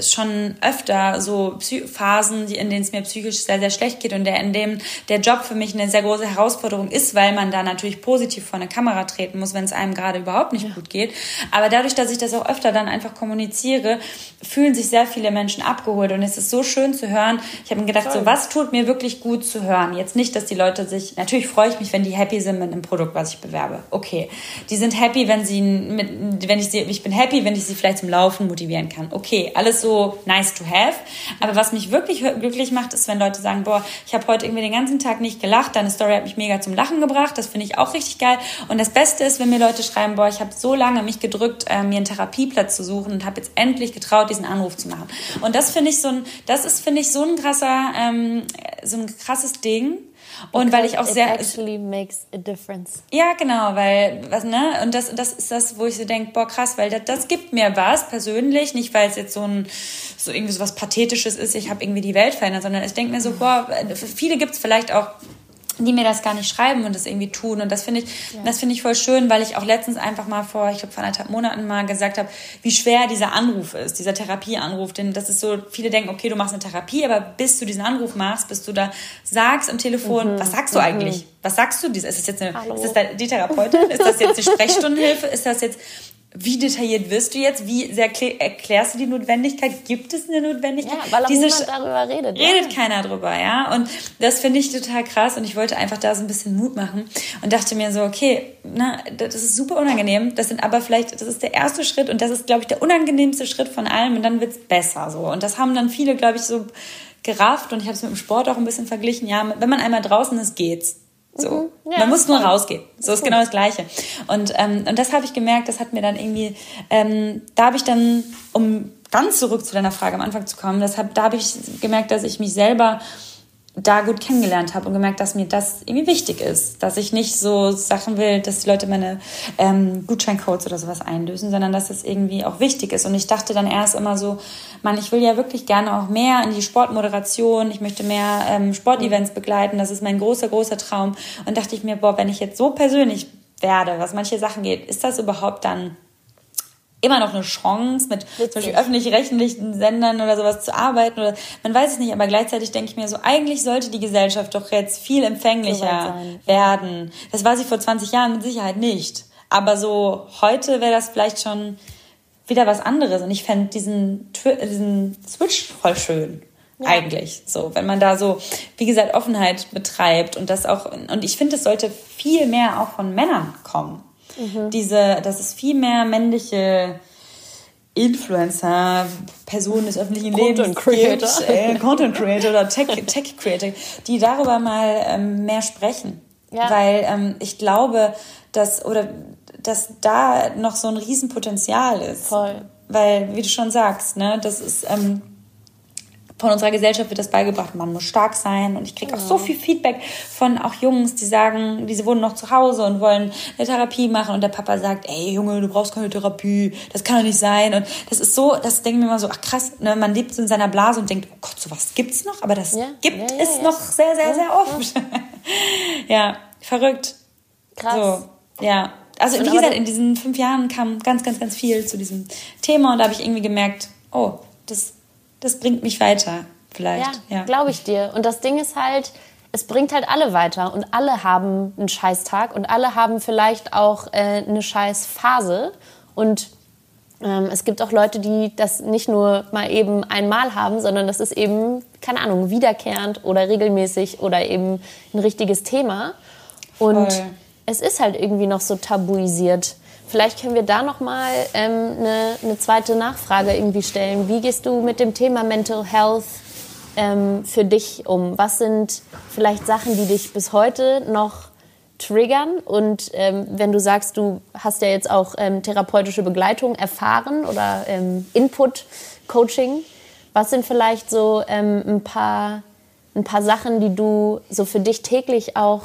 schon öfter so Phasen, in denen es mir psychisch sehr, sehr schlecht geht und der, in dem der Job für mich eine sehr große Herausforderung ist, weil man da natürlich positiv vor eine Kamera treten muss, wenn es einem gerade überhaupt nicht ja. gut geht. Aber dadurch, dass ich das auch öfter dann einfach kommuniziere, fühlen sich sehr viele Menschen abgeholt und es ist so schön zu hören. Ich habe mir gedacht, Toll. so was tut mir wirklich gut zu hören. Jetzt nicht, dass die Leute sich, natürlich freue ich mich, wenn die happy sind mit einem Produkt, was ich bewerbe. Okay. Die sind happy, wenn sie mit, wenn ich sie, ich bin happy, wenn ich sie vielleicht zum Laufen motivieren kann. Okay, alles so nice to have. Aber was mich wirklich glücklich macht, ist, wenn Leute sagen, boah, ich habe heute irgendwie den ganzen Tag nicht gelacht, deine Story hat mich mega zum Lachen gebracht. Das finde ich auch richtig geil. Und das Beste ist, wenn mir Leute schreiben, boah, ich habe so lange mich gedrückt, äh, mir einen Therapieplatz zu suchen und habe jetzt endlich getraut, diesen Anruf zu machen. Und das finde ich so ein, das ist finde ich so ein krasser, ähm, so ein krasses Ding. Und weil ich auch sehr. actually makes a difference. Ja, genau, weil, was, ne? Und das, das ist das, wo ich so denke, boah, krass, weil das, das gibt mir was persönlich, nicht weil es jetzt so ein, so irgendwie so was Pathetisches ist, ich habe irgendwie die Welt verändert, sondern ich denke mir so, boah, für viele gibt es vielleicht auch die mir das gar nicht schreiben und das irgendwie tun. Und das finde ich, ja. das finde ich voll schön, weil ich auch letztens einfach mal vor, ich glaube vor anderthalb Monaten mal gesagt habe, wie schwer dieser Anruf ist, dieser Therapieanruf. Denn das ist so, viele denken, okay, du machst eine Therapie, aber bis du diesen Anruf machst, bis du da sagst am Telefon, mhm. was sagst du mhm. eigentlich? Was sagst du? Ist das jetzt eine, ist das die Therapeutin? ist das jetzt eine Sprechstundenhilfe? Ist das jetzt, wie detailliert wirst du jetzt? Wie sehr erklärst du die Notwendigkeit? Gibt es eine Notwendigkeit? Ja, weil auch Diese niemand darüber redet. Redet ja. keiner drüber, ja. Und das finde ich total krass und ich wollte einfach da so ein bisschen Mut machen und dachte mir so, okay, na, das ist super unangenehm. Das sind aber vielleicht, das ist der erste Schritt und das ist, glaube ich, der unangenehmste Schritt von allem und dann wird es besser so. Und das haben dann viele, glaube ich, so gerafft und ich habe es mit dem Sport auch ein bisschen verglichen. Ja, wenn man einmal draußen ist, geht's. So. Mhm. Ja, Man muss nur rausgehen. So ist, ist genau das Gleiche. Und, ähm, und das habe ich gemerkt, das hat mir dann irgendwie, ähm, da habe ich dann, um ganz zurück zu deiner Frage am Anfang zu kommen, das hab, da habe ich gemerkt, dass ich mich selber da gut kennengelernt habe und gemerkt, dass mir das irgendwie wichtig ist, dass ich nicht so Sachen will, dass die Leute meine ähm, Gutscheincodes oder sowas einlösen, sondern dass es irgendwie auch wichtig ist. Und ich dachte dann erst immer so, man, ich will ja wirklich gerne auch mehr in die Sportmoderation, ich möchte mehr ähm, Sportevents begleiten, das ist mein großer, großer Traum. Und dachte ich mir, boah, wenn ich jetzt so persönlich werde, was manche Sachen geht, ist das überhaupt dann immer noch eine Chance, mit Witzig. zum Beispiel öffentlich-rechtlichen Sendern oder sowas zu arbeiten oder man weiß es nicht, aber gleichzeitig denke ich mir so, eigentlich sollte die Gesellschaft doch jetzt viel empfänglicher werden. Das war sie vor 20 Jahren mit Sicherheit nicht. Aber so heute wäre das vielleicht schon wieder was anderes und ich fände diesen, diesen Switch voll schön. Ja. Eigentlich so, wenn man da so, wie gesagt, Offenheit betreibt und das auch, und ich finde, es sollte viel mehr auch von Männern kommen. Mhm. Diese, dass es viel mehr männliche Influencer, Personen des öffentlichen Content Lebens Creator. gibt, äh, Content Creator oder Tech, Tech Creator, die darüber mal ähm, mehr sprechen. Ja. Weil ähm, ich glaube, dass, oder dass da noch so ein Riesenpotenzial ist. Voll. Weil, wie du schon sagst, ne, das ist ähm, von unserer Gesellschaft wird das beigebracht, man muss stark sein. Und ich kriege auch so viel Feedback von auch Jungs, die sagen, diese wohnen noch zu Hause und wollen eine Therapie machen. Und der Papa sagt, ey Junge, du brauchst keine Therapie, das kann doch nicht sein. Und das ist so, das denken wir immer so, ach krass, ne? man lebt so in seiner Blase und denkt, oh Gott, sowas gibt's noch, aber das ja, gibt ja, ja, es noch sehr, sehr, sehr oft. Ja, verrückt. Krass. So, ja. Also wie gesagt, in diesen fünf Jahren kam ganz, ganz, ganz viel zu diesem Thema und da habe ich irgendwie gemerkt, oh, das das bringt mich weiter, vielleicht. Ja, ja. glaube ich dir. Und das Ding ist halt, es bringt halt alle weiter und alle haben einen Scheißtag und alle haben vielleicht auch äh, eine Scheißphase und ähm, es gibt auch Leute, die das nicht nur mal eben einmal haben, sondern das ist eben, keine Ahnung, wiederkehrend oder regelmäßig oder eben ein richtiges Thema. Und Voll. es ist halt irgendwie noch so tabuisiert. Vielleicht können wir da noch mal ähm, eine, eine zweite Nachfrage irgendwie stellen. Wie gehst du mit dem Thema Mental Health ähm, für dich um? Was sind vielleicht Sachen, die dich bis heute noch triggern? Und ähm, wenn du sagst, du hast ja jetzt auch ähm, therapeutische Begleitung erfahren oder ähm, Input, Coaching, was sind vielleicht so ähm, ein, paar, ein paar Sachen, die du so für dich täglich auch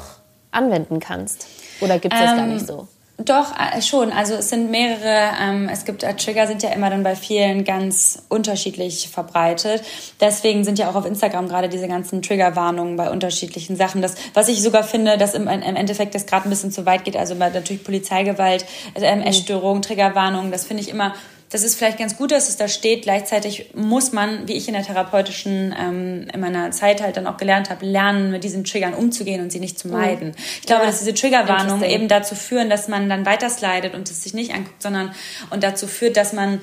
anwenden kannst? Oder gibt es das gar nicht so? Doch, äh, schon. Also es sind mehrere, ähm, es gibt äh, Trigger sind ja immer dann bei vielen ganz unterschiedlich verbreitet. Deswegen sind ja auch auf Instagram gerade diese ganzen Triggerwarnungen bei unterschiedlichen Sachen. Das, was ich sogar finde, dass im, im Endeffekt das gerade ein bisschen zu weit geht. Also natürlich Polizeigewalt, äh, mhm. Essstörung, Triggerwarnungen, das finde ich immer das ist vielleicht ganz gut, dass es da steht. Gleichzeitig muss man, wie ich in der therapeutischen, ähm, in meiner Zeit halt dann auch gelernt habe, lernen, mit diesen Triggern umzugehen und sie nicht zu mhm. meiden. Mhm. Ich glaube, ja. dass diese Triggerwarnungen eben dazu führen, dass man dann weiter slidet und es sich nicht anguckt, sondern und dazu führt, dass man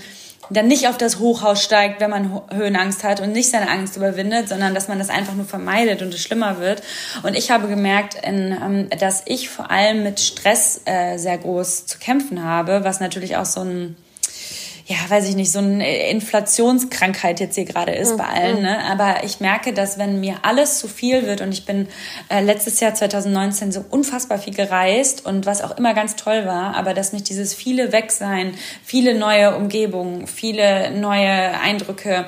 dann nicht auf das Hochhaus steigt, wenn man Höhenangst hat und nicht seine Angst überwindet, sondern dass man das einfach nur vermeidet und es schlimmer wird. Und ich habe gemerkt, ähm, dass ich vor allem mit Stress äh, sehr groß zu kämpfen habe, was natürlich auch so ein ja, weiß ich nicht, so eine Inflationskrankheit jetzt hier gerade ist mhm. bei allen. Mhm. Ne? Aber ich merke, dass wenn mir alles zu viel wird und ich bin äh, letztes Jahr 2019 so unfassbar viel gereist und was auch immer ganz toll war, aber dass mich dieses viele Wegsein, viele neue Umgebungen, viele neue Eindrücke,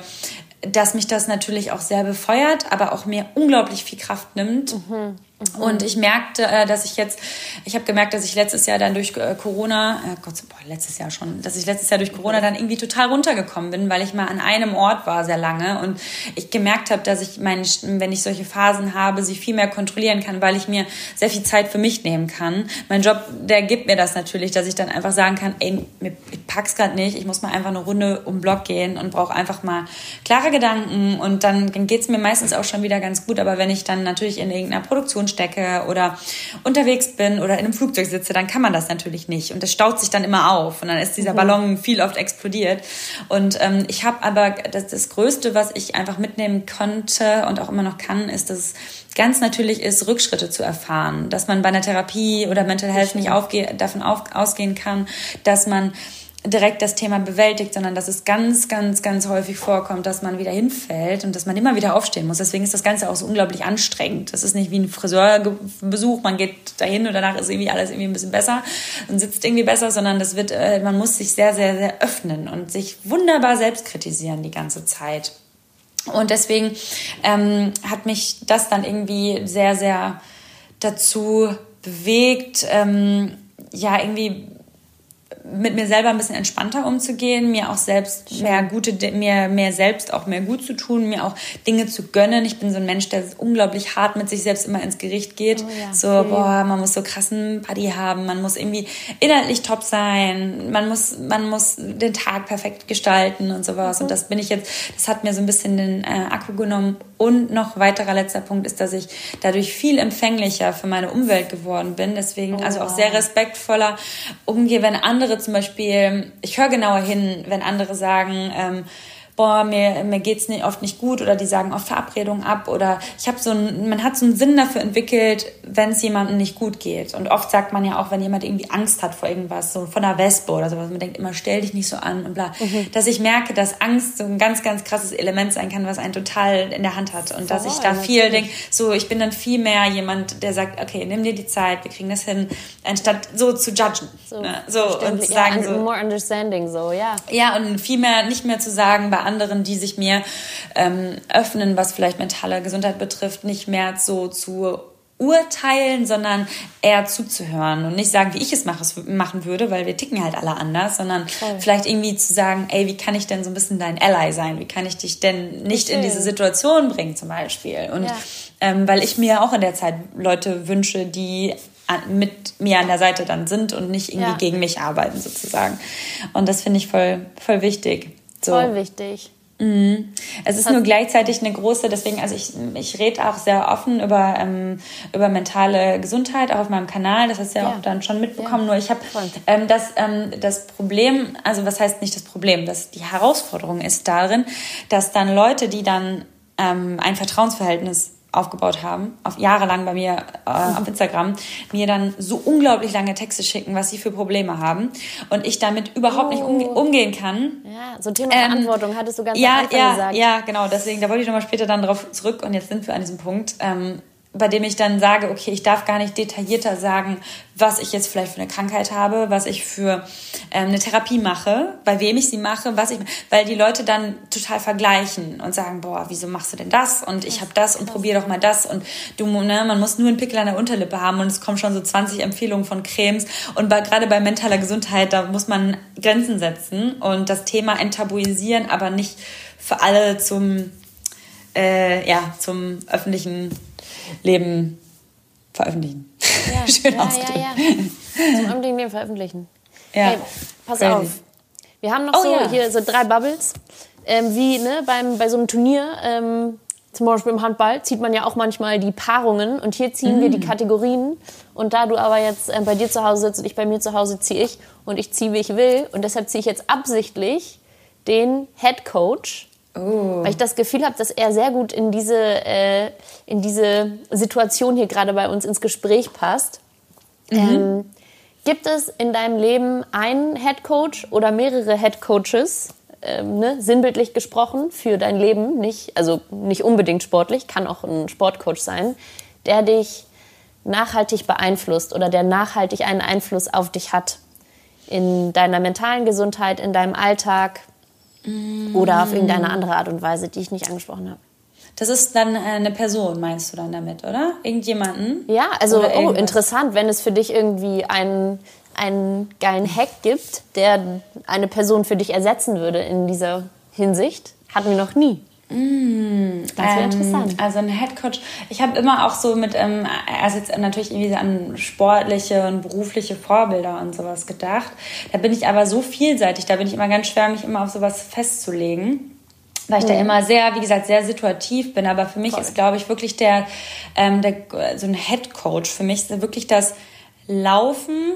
dass mich das natürlich auch sehr befeuert, aber auch mir unglaublich viel Kraft nimmt. Mhm. Und ich merkte, äh, dass ich jetzt, ich habe gemerkt, dass ich letztes Jahr dann durch äh, Corona, äh Gott, boah, letztes Jahr schon, dass ich letztes Jahr durch Corona dann irgendwie total runtergekommen bin, weil ich mal an einem Ort war sehr lange und ich gemerkt habe, dass ich meine, wenn ich solche Phasen habe, sie viel mehr kontrollieren kann, weil ich mir sehr viel Zeit für mich nehmen kann. Mein Job, der gibt mir das natürlich, dass ich dann einfach sagen kann, ey, ich pack's gerade nicht, ich muss mal einfach eine Runde um den Block gehen und brauche einfach mal klare Gedanken und dann, dann geht's mir meistens auch schon wieder ganz gut, aber wenn ich dann natürlich in irgendeiner Produktion stecke oder unterwegs bin oder in einem Flugzeug sitze, dann kann man das natürlich nicht. Und das staut sich dann immer auf und dann ist dieser mhm. Ballon viel oft explodiert. Und ähm, ich habe aber das, das Größte, was ich einfach mitnehmen konnte und auch immer noch kann, ist, dass es ganz natürlich ist, Rückschritte zu erfahren, dass man bei einer Therapie oder Mental Health nicht aufge davon auf ausgehen kann, dass man direkt das Thema bewältigt, sondern dass es ganz, ganz, ganz häufig vorkommt, dass man wieder hinfällt und dass man immer wieder aufstehen muss. Deswegen ist das Ganze auch so unglaublich anstrengend. Das ist nicht wie ein Friseurbesuch, man geht dahin und danach ist irgendwie alles irgendwie ein bisschen besser und sitzt irgendwie besser, sondern das wird, äh, man muss sich sehr, sehr, sehr öffnen und sich wunderbar selbst kritisieren die ganze Zeit. Und deswegen ähm, hat mich das dann irgendwie sehr, sehr dazu bewegt, ähm, ja, irgendwie mit mir selber ein bisschen entspannter umzugehen, mir auch selbst mehr gute, mir mehr selbst auch mehr gut zu tun, mir auch Dinge zu gönnen. Ich bin so ein Mensch, der unglaublich hart mit sich selbst immer ins Gericht geht. Oh ja, so, okay. boah, man muss so krassen Party haben, man muss irgendwie inhaltlich top sein, man muss, man muss den Tag perfekt gestalten und sowas. Mhm. Und das bin ich jetzt, das hat mir so ein bisschen den äh, Akku genommen. Und noch weiterer letzter Punkt ist, dass ich dadurch viel empfänglicher für meine Umwelt geworden bin. Deswegen oh, also auch sehr respektvoller umgehe, wenn andere zum Beispiel, ich höre genauer hin, wenn andere sagen, ähm, boah, mir, mir geht's nicht, oft nicht gut oder die sagen oft Verabredungen ab oder ich habe so ein, man hat so einen Sinn dafür entwickelt, wenn es jemandem nicht gut geht. Und oft sagt man ja auch, wenn jemand irgendwie Angst hat vor irgendwas, so von einer Wespe oder sowas, man denkt immer, stell dich nicht so an und bla, mhm. dass ich merke, dass Angst so ein ganz, ganz krasses Element sein kann, was einen total in der Hand hat und Voll, dass ich da viel denke, so ich bin dann viel mehr jemand, der sagt, okay, nimm dir die Zeit, wir kriegen das hin, anstatt so zu judgen. So, ne? so und zu sagen, ja, so. More understanding, so, ja. Ja, und viel mehr, nicht mehr zu sagen, bei anderen, die sich mir ähm, öffnen, was vielleicht mentale Gesundheit betrifft, nicht mehr so zu urteilen, sondern eher zuzuhören und nicht sagen, wie ich es machen würde, weil wir ticken halt alle anders, sondern Voll. vielleicht irgendwie zu sagen, ey, wie kann ich denn so ein bisschen dein Ally sein? Wie kann ich dich denn nicht in diese Situation bringen zum Beispiel? Und ja. ähm, weil ich mir auch in der Zeit Leute wünsche, die mit mir an der Seite dann sind und nicht irgendwie ja. gegen mich arbeiten sozusagen. Und das finde ich voll, voll wichtig. So. Voll wichtig. Mhm. Es ist nur gleichzeitig eine große, deswegen, also ich, ich rede auch sehr offen über, ähm, über mentale Gesundheit, auch auf meinem Kanal. Das hast du ja, ja. auch dann schon mitbekommen. Ja. Nur ich habe ähm, das, ähm, das Problem, also was heißt nicht das Problem, das, die Herausforderung ist darin, dass dann Leute, die dann ähm, ein Vertrauensverhältnis aufgebaut haben, auf jahrelang bei mir äh, auf Instagram, mir dann so unglaublich lange Texte schicken, was sie für Probleme haben und ich damit überhaupt oh. nicht umge umgehen kann. Ja, so Thema ähm, Verantwortung hattest du ganz ja, am Anfang ja, gesagt. Ja, genau, deswegen, da wollte ich nochmal später dann darauf zurück und jetzt sind wir an diesem Punkt. Ähm, bei dem ich dann sage, okay, ich darf gar nicht detaillierter sagen, was ich jetzt vielleicht für eine Krankheit habe, was ich für ähm, eine Therapie mache, bei wem ich sie mache, was ich, weil die Leute dann total vergleichen und sagen, boah, wieso machst du denn das? Und ich habe das und probier doch mal das und du, ne, man muss nur einen Pickel an der Unterlippe haben und es kommen schon so 20 Empfehlungen von Cremes und bei, gerade bei mentaler Gesundheit, da muss man Grenzen setzen und das Thema enttabuisieren, aber nicht für alle zum, äh, ja, zum öffentlichen Leben veröffentlichen. Ja, Schön ja, ja, ja. Zum öffentlichen Leben veröffentlichen. Ja. Hey, pass Crazy. auf. Wir haben noch oh, so ja. hier so drei Bubbles. Ähm, wie ne, beim, bei so einem Turnier, ähm, zum Beispiel im Handball, zieht man ja auch manchmal die Paarungen. Und hier ziehen mm. wir die mm. Kategorien. Und da du aber jetzt äh, bei dir zu Hause sitzt und ich bei mir zu Hause, ziehe ich. Und ich ziehe, wie ich will. Und deshalb ziehe ich jetzt absichtlich den Head Coach Oh. Weil ich das Gefühl habe, dass er sehr gut in diese, äh, in diese Situation hier gerade bei uns ins Gespräch passt. Mhm. Ähm, gibt es in deinem Leben einen Head Coach oder mehrere Head Coaches, ähm, ne, sinnbildlich gesprochen, für dein Leben? Nicht, also nicht unbedingt sportlich, kann auch ein Sportcoach sein, der dich nachhaltig beeinflusst oder der nachhaltig einen Einfluss auf dich hat in deiner mentalen Gesundheit, in deinem Alltag, oder auf irgendeine andere Art und Weise, die ich nicht angesprochen habe. Das ist dann äh, eine Person, meinst du dann damit, oder? Irgendjemanden? Ja, also oh, interessant, wenn es für dich irgendwie einen, einen geilen Hack gibt, der eine Person für dich ersetzen würde in dieser Hinsicht. Hatten wir noch nie. Mm, das wäre ähm, interessant. Also ein Headcoach. Ich habe immer auch so mit, ähm, also jetzt natürlich irgendwie an sportliche und berufliche Vorbilder und sowas gedacht. Da bin ich aber so vielseitig, da bin ich immer ganz schwer, mich immer auf sowas festzulegen. Weil ich mhm. da immer sehr, wie gesagt, sehr situativ bin. Aber für mich Voll. ist, glaube ich, wirklich der, ähm, der so ein Headcoach für mich ist wirklich das Laufen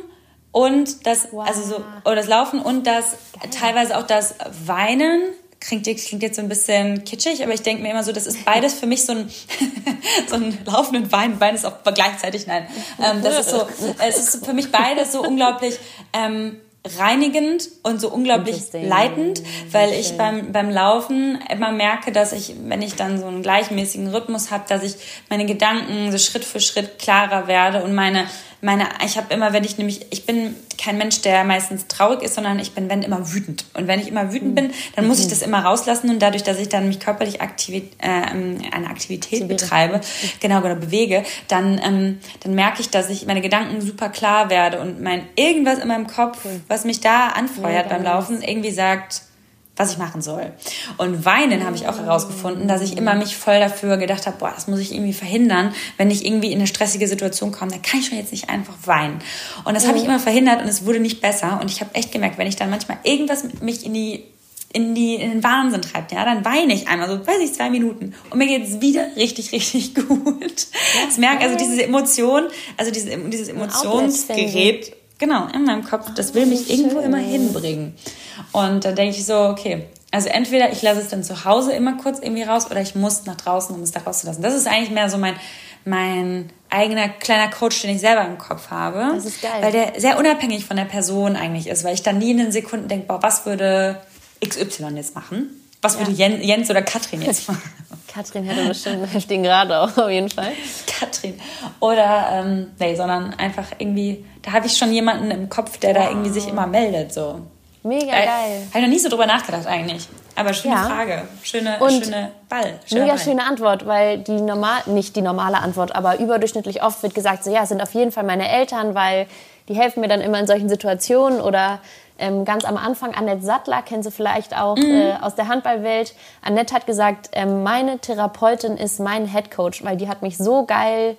und das, wow. also so, oder das Laufen und das Geil. teilweise auch das Weinen klingt, klingt jetzt so ein bisschen kitschig, aber ich denke mir immer so, das ist beides für mich so ein, so ein laufenden Wein. Wein ist auch gleichzeitig, nein. Ähm, das ist so, es ist für mich beides so unglaublich ähm, reinigend und so unglaublich leitend, weil ich beim, beim Laufen immer merke, dass ich, wenn ich dann so einen gleichmäßigen Rhythmus habe, dass ich meine Gedanken so Schritt für Schritt klarer werde und meine meine, ich habe immer, wenn ich nämlich, ich bin kein Mensch, der meistens traurig ist, sondern ich bin, wenn immer wütend. Und wenn ich immer wütend bin, dann muss ich mhm. das immer rauslassen und dadurch, dass ich dann mich körperlich aktivi äh, eine Aktivität betreibe, genau, oder bewege, dann, ähm, dann merke ich, dass ich meine Gedanken super klar werde und mein irgendwas in meinem Kopf, was mich da anfeuert beim Laufen, irgendwie sagt, was ich machen soll. Und weinen habe ich auch herausgefunden, dass ich immer mich voll dafür gedacht habe, boah, das muss ich irgendwie verhindern. Wenn ich irgendwie in eine stressige Situation komme, dann kann ich schon jetzt nicht einfach weinen. Und das habe ich immer verhindert und es wurde nicht besser. Und ich habe echt gemerkt, wenn ich dann manchmal irgendwas mich in die in, die, in den Wahnsinn treibt, ja, dann weine ich einmal, so weiß ich, zwei Minuten und mir geht es wieder richtig, richtig gut. Ja, ich merke also diese Emotion, also diese, dieses Emotionsgerät Genau, in meinem Kopf. Das will mich irgendwo immer hinbringen. Und dann denke ich so, okay, also entweder ich lasse es dann zu Hause immer kurz irgendwie raus oder ich muss nach draußen, um es da rauszulassen. Das ist eigentlich mehr so mein, mein eigener kleiner Coach, den ich selber im Kopf habe. Das ist geil. Weil der sehr unabhängig von der Person eigentlich ist, weil ich dann nie in den Sekunden denke, boah, was würde XY jetzt machen? Was würde ja. Jens oder Katrin jetzt machen? Katrin hätte bestimmt einen heftigen Grad auch, auf jeden Fall. Katrin. Oder, ähm, nee, sondern einfach irgendwie, da habe ich schon jemanden im Kopf, der wow. da irgendwie sich immer meldet, so. Mega äh, geil. Habe ich noch nie so drüber nachgedacht eigentlich. Aber schöne ja. Frage. Schöne, Und schöne Ball. Mega Ball. schöne Antwort, weil die normal, nicht die normale Antwort, aber überdurchschnittlich oft wird gesagt, so ja, es sind auf jeden Fall meine Eltern, weil die helfen mir dann immer in solchen Situationen oder ähm, ganz am Anfang, Annette Sattler, kennst du vielleicht auch mhm. äh, aus der Handballwelt. Annette hat gesagt, ähm, meine Therapeutin ist mein Headcoach, weil die hat mich so geil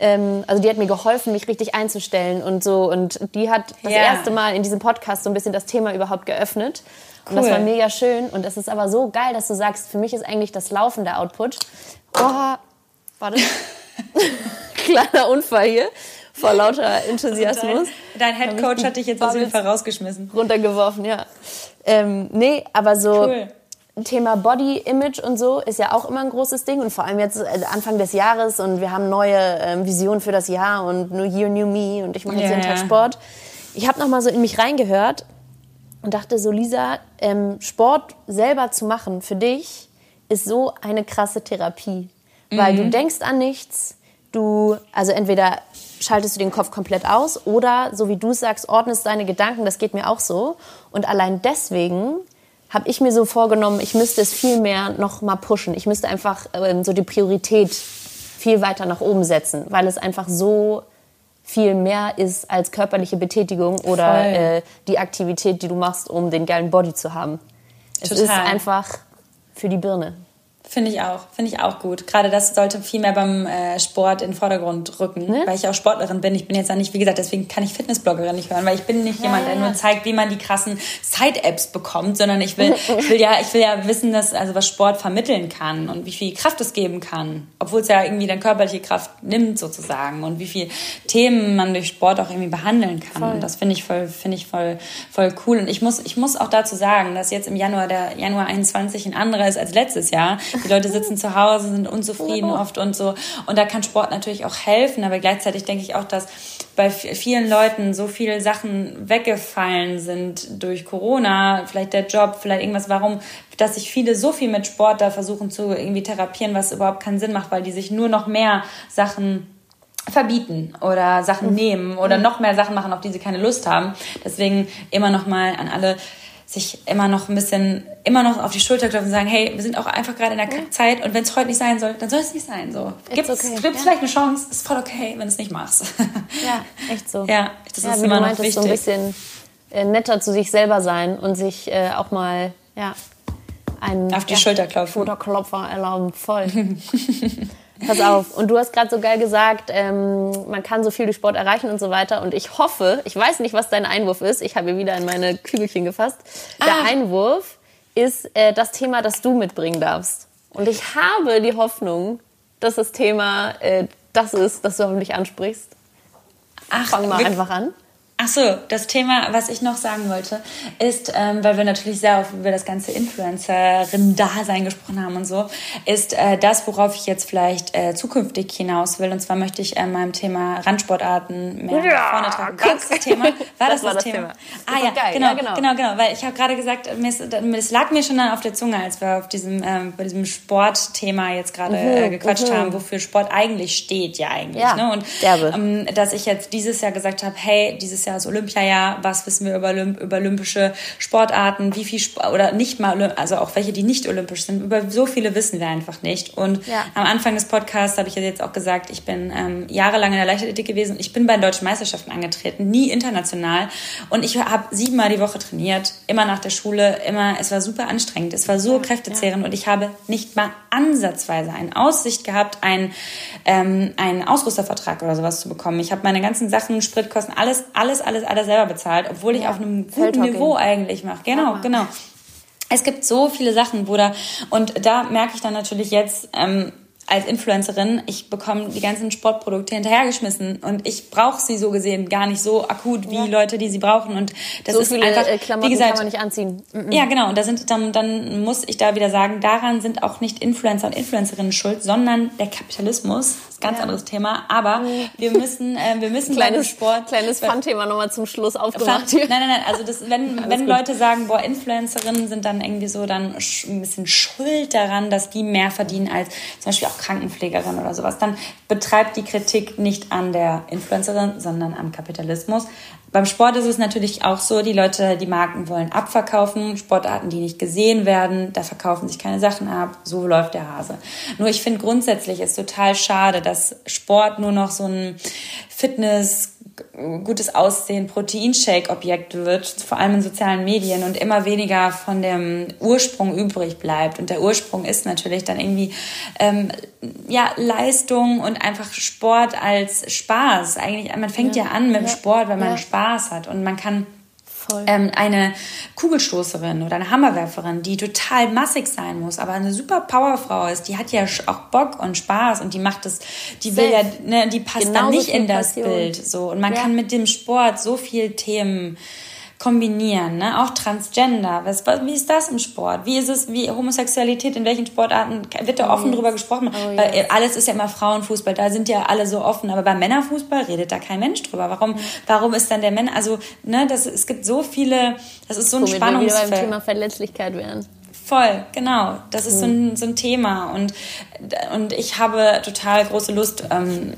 ähm, also die hat mir geholfen, mich richtig einzustellen und so. Und die hat das yeah. erste Mal in diesem Podcast so ein bisschen das Thema überhaupt geöffnet. Cool. Und das war mega schön. Und es ist aber so geil, dass du sagst, für mich ist eigentlich das Laufen der Output. Oh, warte. Kleiner Unfall hier vor lauter Enthusiasmus. Dein, dein Head Coach hat dich jetzt aus jeden Fall rausgeschmissen. Runtergeworfen, ja. Ähm, nee, aber so cool. Thema Body Image und so ist ja auch immer ein großes Ding und vor allem jetzt äh, Anfang des Jahres und wir haben neue ähm, Visionen für das Jahr und New Year, New Me und ich mache jetzt yeah. jeden Tag Sport. Ich habe noch mal so in mich reingehört und dachte so, Lisa, ähm, Sport selber zu machen für dich ist so eine krasse Therapie, weil mhm. du denkst an nichts, du, also entweder schaltest du den Kopf komplett aus oder, so wie du sagst, ordnest deine Gedanken, das geht mir auch so. Und allein deswegen habe ich mir so vorgenommen, ich müsste es viel mehr noch mal pushen. Ich müsste einfach ähm, so die Priorität viel weiter nach oben setzen, weil es einfach so viel mehr ist als körperliche Betätigung oder äh, die Aktivität, die du machst, um den geilen Body zu haben. Es Total. ist einfach für die Birne. Finde ich auch, finde ich auch gut. Gerade das sollte viel mehr beim äh, Sport in den Vordergrund rücken, ne? weil ich auch Sportlerin bin. Ich bin jetzt ja nicht, wie gesagt, deswegen kann ich Fitnessbloggerin nicht hören, weil ich bin nicht ja, jemand, der nur zeigt, wie man die krassen Side-Apps bekommt, sondern ich will, ich will ja, ich will ja wissen, dass also was Sport vermitteln kann und wie viel Kraft es geben kann, obwohl es ja irgendwie dann körperliche Kraft nimmt sozusagen und wie viel Themen man durch Sport auch irgendwie behandeln kann. Voll. Und das finde ich voll, finde ich voll, voll cool. Und ich muss, ich muss auch dazu sagen, dass jetzt im Januar der Januar 21 ein anderer ist als letztes Jahr. Die Leute sitzen zu Hause, sind unzufrieden oft und so. Und da kann Sport natürlich auch helfen, aber gleichzeitig denke ich auch, dass bei vielen Leuten so viele Sachen weggefallen sind durch Corona, vielleicht der Job, vielleicht irgendwas, warum, dass sich viele so viel mit Sport da versuchen zu irgendwie therapieren, was überhaupt keinen Sinn macht, weil die sich nur noch mehr Sachen verbieten oder Sachen mhm. nehmen oder mhm. noch mehr Sachen machen, auf die sie keine Lust haben. Deswegen immer noch mal an alle sich immer noch ein bisschen, immer noch auf die Schulter klopfen und sagen, hey, wir sind auch einfach gerade in der ja. Zeit und wenn es heute nicht sein soll, dann soll es nicht sein. So. Gibt es okay. ja. vielleicht eine Chance, ist voll okay, wenn es nicht machst. Ja, echt so. Ja, das ja, ist immer noch meintest, wichtig. so ein bisschen äh, netter zu sich selber sein und sich äh, auch mal, ja, einen auf die ja, Schulter klopfen. Schulterklopfer erlauben, voll. Pass auf. Und du hast gerade so geil gesagt, ähm, man kann so viel durch Sport erreichen und so weiter. Und ich hoffe, ich weiß nicht, was dein Einwurf ist. Ich habe wieder in meine Kügelchen gefasst. Der ah. Einwurf ist äh, das Thema, das du mitbringen darfst. Und ich habe die Hoffnung, dass das Thema äh, das ist, das du hoffentlich ansprichst. Ach, Fang mal einfach an. Ach so, das Thema, was ich noch sagen wollte, ist, ähm, weil wir natürlich sehr oft über das ganze Influencerin-Dasein gesprochen haben und so, ist äh, das, worauf ich jetzt vielleicht äh, zukünftig hinaus will. Und zwar möchte ich äh, meinem Thema Randsportarten mehr ja, vorne tragen. War das das Thema? War das das, war das Thema? Thema. Ah ja, geil. Genau, ja, genau, genau, genau. Weil ich habe gerade gesagt, es lag mir schon dann auf der Zunge, als wir auf diesem, ähm, bei diesem Sportthema jetzt gerade äh, gequatscht mhm. haben, wofür Sport eigentlich steht, ja eigentlich. Ja, ne? Und ähm, dass ich jetzt dieses Jahr gesagt habe, hey, dieses Jahr ist Olympiajahr, was wissen wir über, Olymp über olympische Sportarten, wie viel Sp oder nicht mal, also auch welche, die nicht olympisch sind, über so viele wissen wir einfach nicht. Und ja. am Anfang des Podcasts habe ich jetzt auch gesagt, ich bin ähm, jahrelang in der Leichtathletik gewesen. Ich bin bei den deutschen Meisterschaften angetreten, nie international. Und ich habe siebenmal die Woche trainiert, immer nach der Schule, immer, es war super anstrengend, es war so ja, kräftezehrend ja. und ich habe nicht mal ansatzweise eine Aussicht gehabt, einen, ähm, einen Ausrüstervertrag oder sowas zu bekommen. Ich habe meine ganzen Sachen, Spritkosten, alles, alles alles, alles, alles selber bezahlt, obwohl ich ja, auf einem guten Niveau eigentlich mache. Genau, genau. Es gibt so viele Sachen, Bruder. Und da merke ich dann natürlich jetzt, ähm, als Influencerin, ich bekomme die ganzen Sportprodukte hinterhergeschmissen und ich brauche sie so gesehen gar nicht so akut wie ja. Leute, die sie brauchen und das so ist viele einfach, äh, Klamotten wie gesagt, kann man nicht anziehen. Mhm. Ja, genau und da sind dann dann muss ich da wieder sagen, daran sind auch nicht Influencer und Influencerinnen schuld, sondern der Kapitalismus ganz ja. anderes Thema. Aber mhm. wir müssen, äh, wir müssen kleines Sport. Kleines Fun-Thema nochmal zum Schluss aufgemacht hier. Nein, nein, nein. Also das, wenn, wenn Leute sagen, boah, Influencerinnen sind dann irgendwie so dann ein bisschen schuld daran, dass die mehr verdienen als zum Beispiel auch Krankenpflegerin oder sowas, dann betreibt die Kritik nicht an der Influencerin, sondern am Kapitalismus. Beim Sport ist es natürlich auch so, die Leute, die Marken wollen abverkaufen, Sportarten, die nicht gesehen werden, da verkaufen sich keine Sachen ab, so läuft der Hase. Nur ich finde grundsätzlich ist total schade, dass Sport nur noch so ein Fitness, gutes Aussehen, Proteinshake-Objekt wird, vor allem in sozialen Medien und immer weniger von dem Ursprung übrig bleibt. Und der Ursprung ist natürlich dann irgendwie ähm, ja Leistung und einfach Sport als Spaß. Eigentlich, man fängt ja, ja an mit ja. Sport, wenn man ja. Spaß hat und man kann ähm, eine Kugelstoßerin oder eine Hammerwerferin, die total massig sein muss, aber eine super Powerfrau ist, die hat ja auch Bock und Spaß und die macht das, die will ja, ne, die passt Genauso dann nicht in das Passion. Bild so und man ja. kann mit dem Sport so viel Themen kombinieren, ne? Auch Transgender. Was, wie ist das im Sport? Wie ist es, wie Homosexualität, in welchen Sportarten wird da offen oh, drüber gesprochen? Oh, Weil yes. alles ist ja immer Frauenfußball, da sind ja alle so offen, aber beim Männerfußball redet da kein Mensch drüber. Warum, mhm. warum ist dann der Männer, also, ne, das, es gibt so viele, das ist so ein Womit Spannungsfeld. Wir beim Thema Verletzlichkeit wären. Voll, genau. Das ist so, ein, so ein Thema. Und, und ich habe total große Lust, ähm,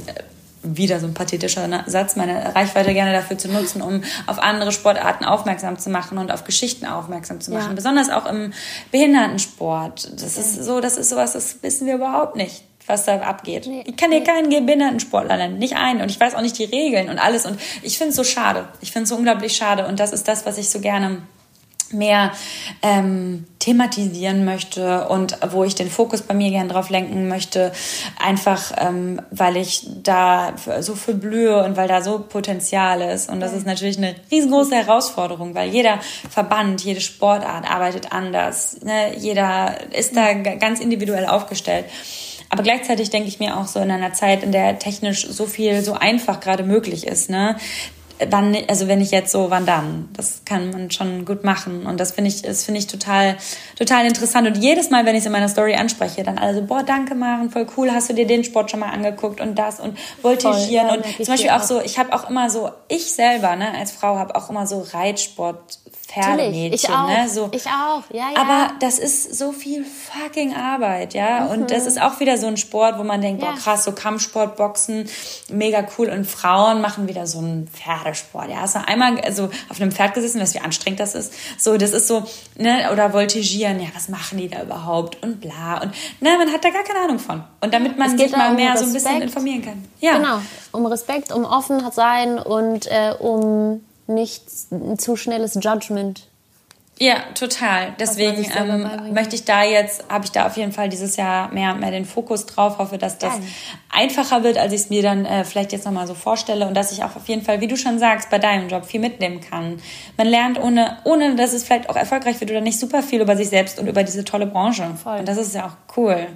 wieder so ein pathetischer Satz, meine Reichweite gerne dafür zu nutzen, um auf andere Sportarten aufmerksam zu machen und auf Geschichten aufmerksam zu machen. Ja. Besonders auch im Behindertensport. Das ist so, das ist sowas, das wissen wir überhaupt nicht was da abgeht. Nee, ich kann dir nee. keinen Behindertensportler nennen, nicht einen. Und ich weiß auch nicht die Regeln und alles. Und ich finde es so schade. Ich finde es so unglaublich schade. Und das ist das, was ich so gerne mehr ähm, thematisieren möchte und wo ich den Fokus bei mir gerne drauf lenken möchte, einfach ähm, weil ich da so viel blühe und weil da so Potenzial ist. Und das ist natürlich eine riesengroße Herausforderung, weil jeder Verband, jede Sportart arbeitet anders. Ne? Jeder ist da ganz individuell aufgestellt. Aber gleichzeitig denke ich mir auch so in einer Zeit, in der technisch so viel so einfach gerade möglich ist, ne, wann, also wenn ich jetzt so, wann dann? Das kann man schon gut machen. Und das finde ich, das finde ich total, total interessant. Und jedes Mal, wenn ich es in meiner Story anspreche, dann alle so, boah, danke Maren, voll cool, hast du dir den Sport schon mal angeguckt und das und voltigieren. Voll, und zum Beispiel auch so, ich habe auch immer so, ich selber, ne, als Frau habe auch immer so Reitsport Pferdemädchen. Ich auch. Ne? So. Ich auch, ja, ja. Aber das ist so viel fucking Arbeit, ja. Mhm. Und das ist auch wieder so ein Sport, wo man denkt, ja. boah, krass, so Kampfsport, Boxen, mega cool. Und Frauen machen wieder so einen Pferdesport. Ja, hast du einmal also auf einem Pferd gesessen, weißt du, wie anstrengend das ist? So, das ist so, ne, oder voltigieren, ja, was machen die da überhaupt? Und bla. Und ne, man hat da gar keine Ahnung von. Und damit man sich mal um mehr Respekt. so ein bisschen informieren kann. Ja. Genau, um Respekt, um offen sein und äh, um nicht ein zu schnelles Judgment. Ja, total. Deswegen ähm, möchte ich da jetzt, habe ich da auf jeden Fall dieses Jahr mehr, mehr den Fokus drauf. Hoffe, dass das Geil. einfacher wird, als ich es mir dann äh, vielleicht jetzt nochmal so vorstelle und dass ich auch auf jeden Fall, wie du schon sagst, bei deinem Job viel mitnehmen kann. Man lernt ohne, ohne dass es vielleicht auch erfolgreich wird oder nicht super viel über sich selbst und über diese tolle Branche. Voll. Und das ist ja auch cool.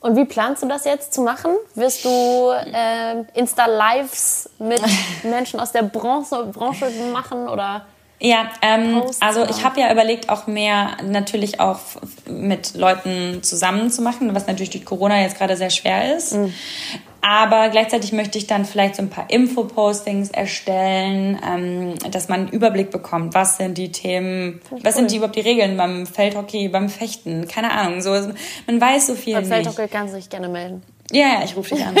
Und wie planst du das jetzt zu machen? Wirst du äh, Insta-Lives mit Menschen aus der Branche, Branche machen oder? Ja, ähm, also ich habe ja überlegt, auch mehr natürlich auch mit Leuten zusammen zu machen, was natürlich durch Corona jetzt gerade sehr schwer ist. Mhm. Aber gleichzeitig möchte ich dann vielleicht so ein paar Info-Postings erstellen, ähm, dass man einen Überblick bekommt, was sind die Themen, was cool. sind die überhaupt die Regeln beim Feldhockey, beim Fechten, keine Ahnung. So, man weiß so viel. Beim Feldhockey kannst du dich gerne melden. Ja, ja, ich rufe dich an.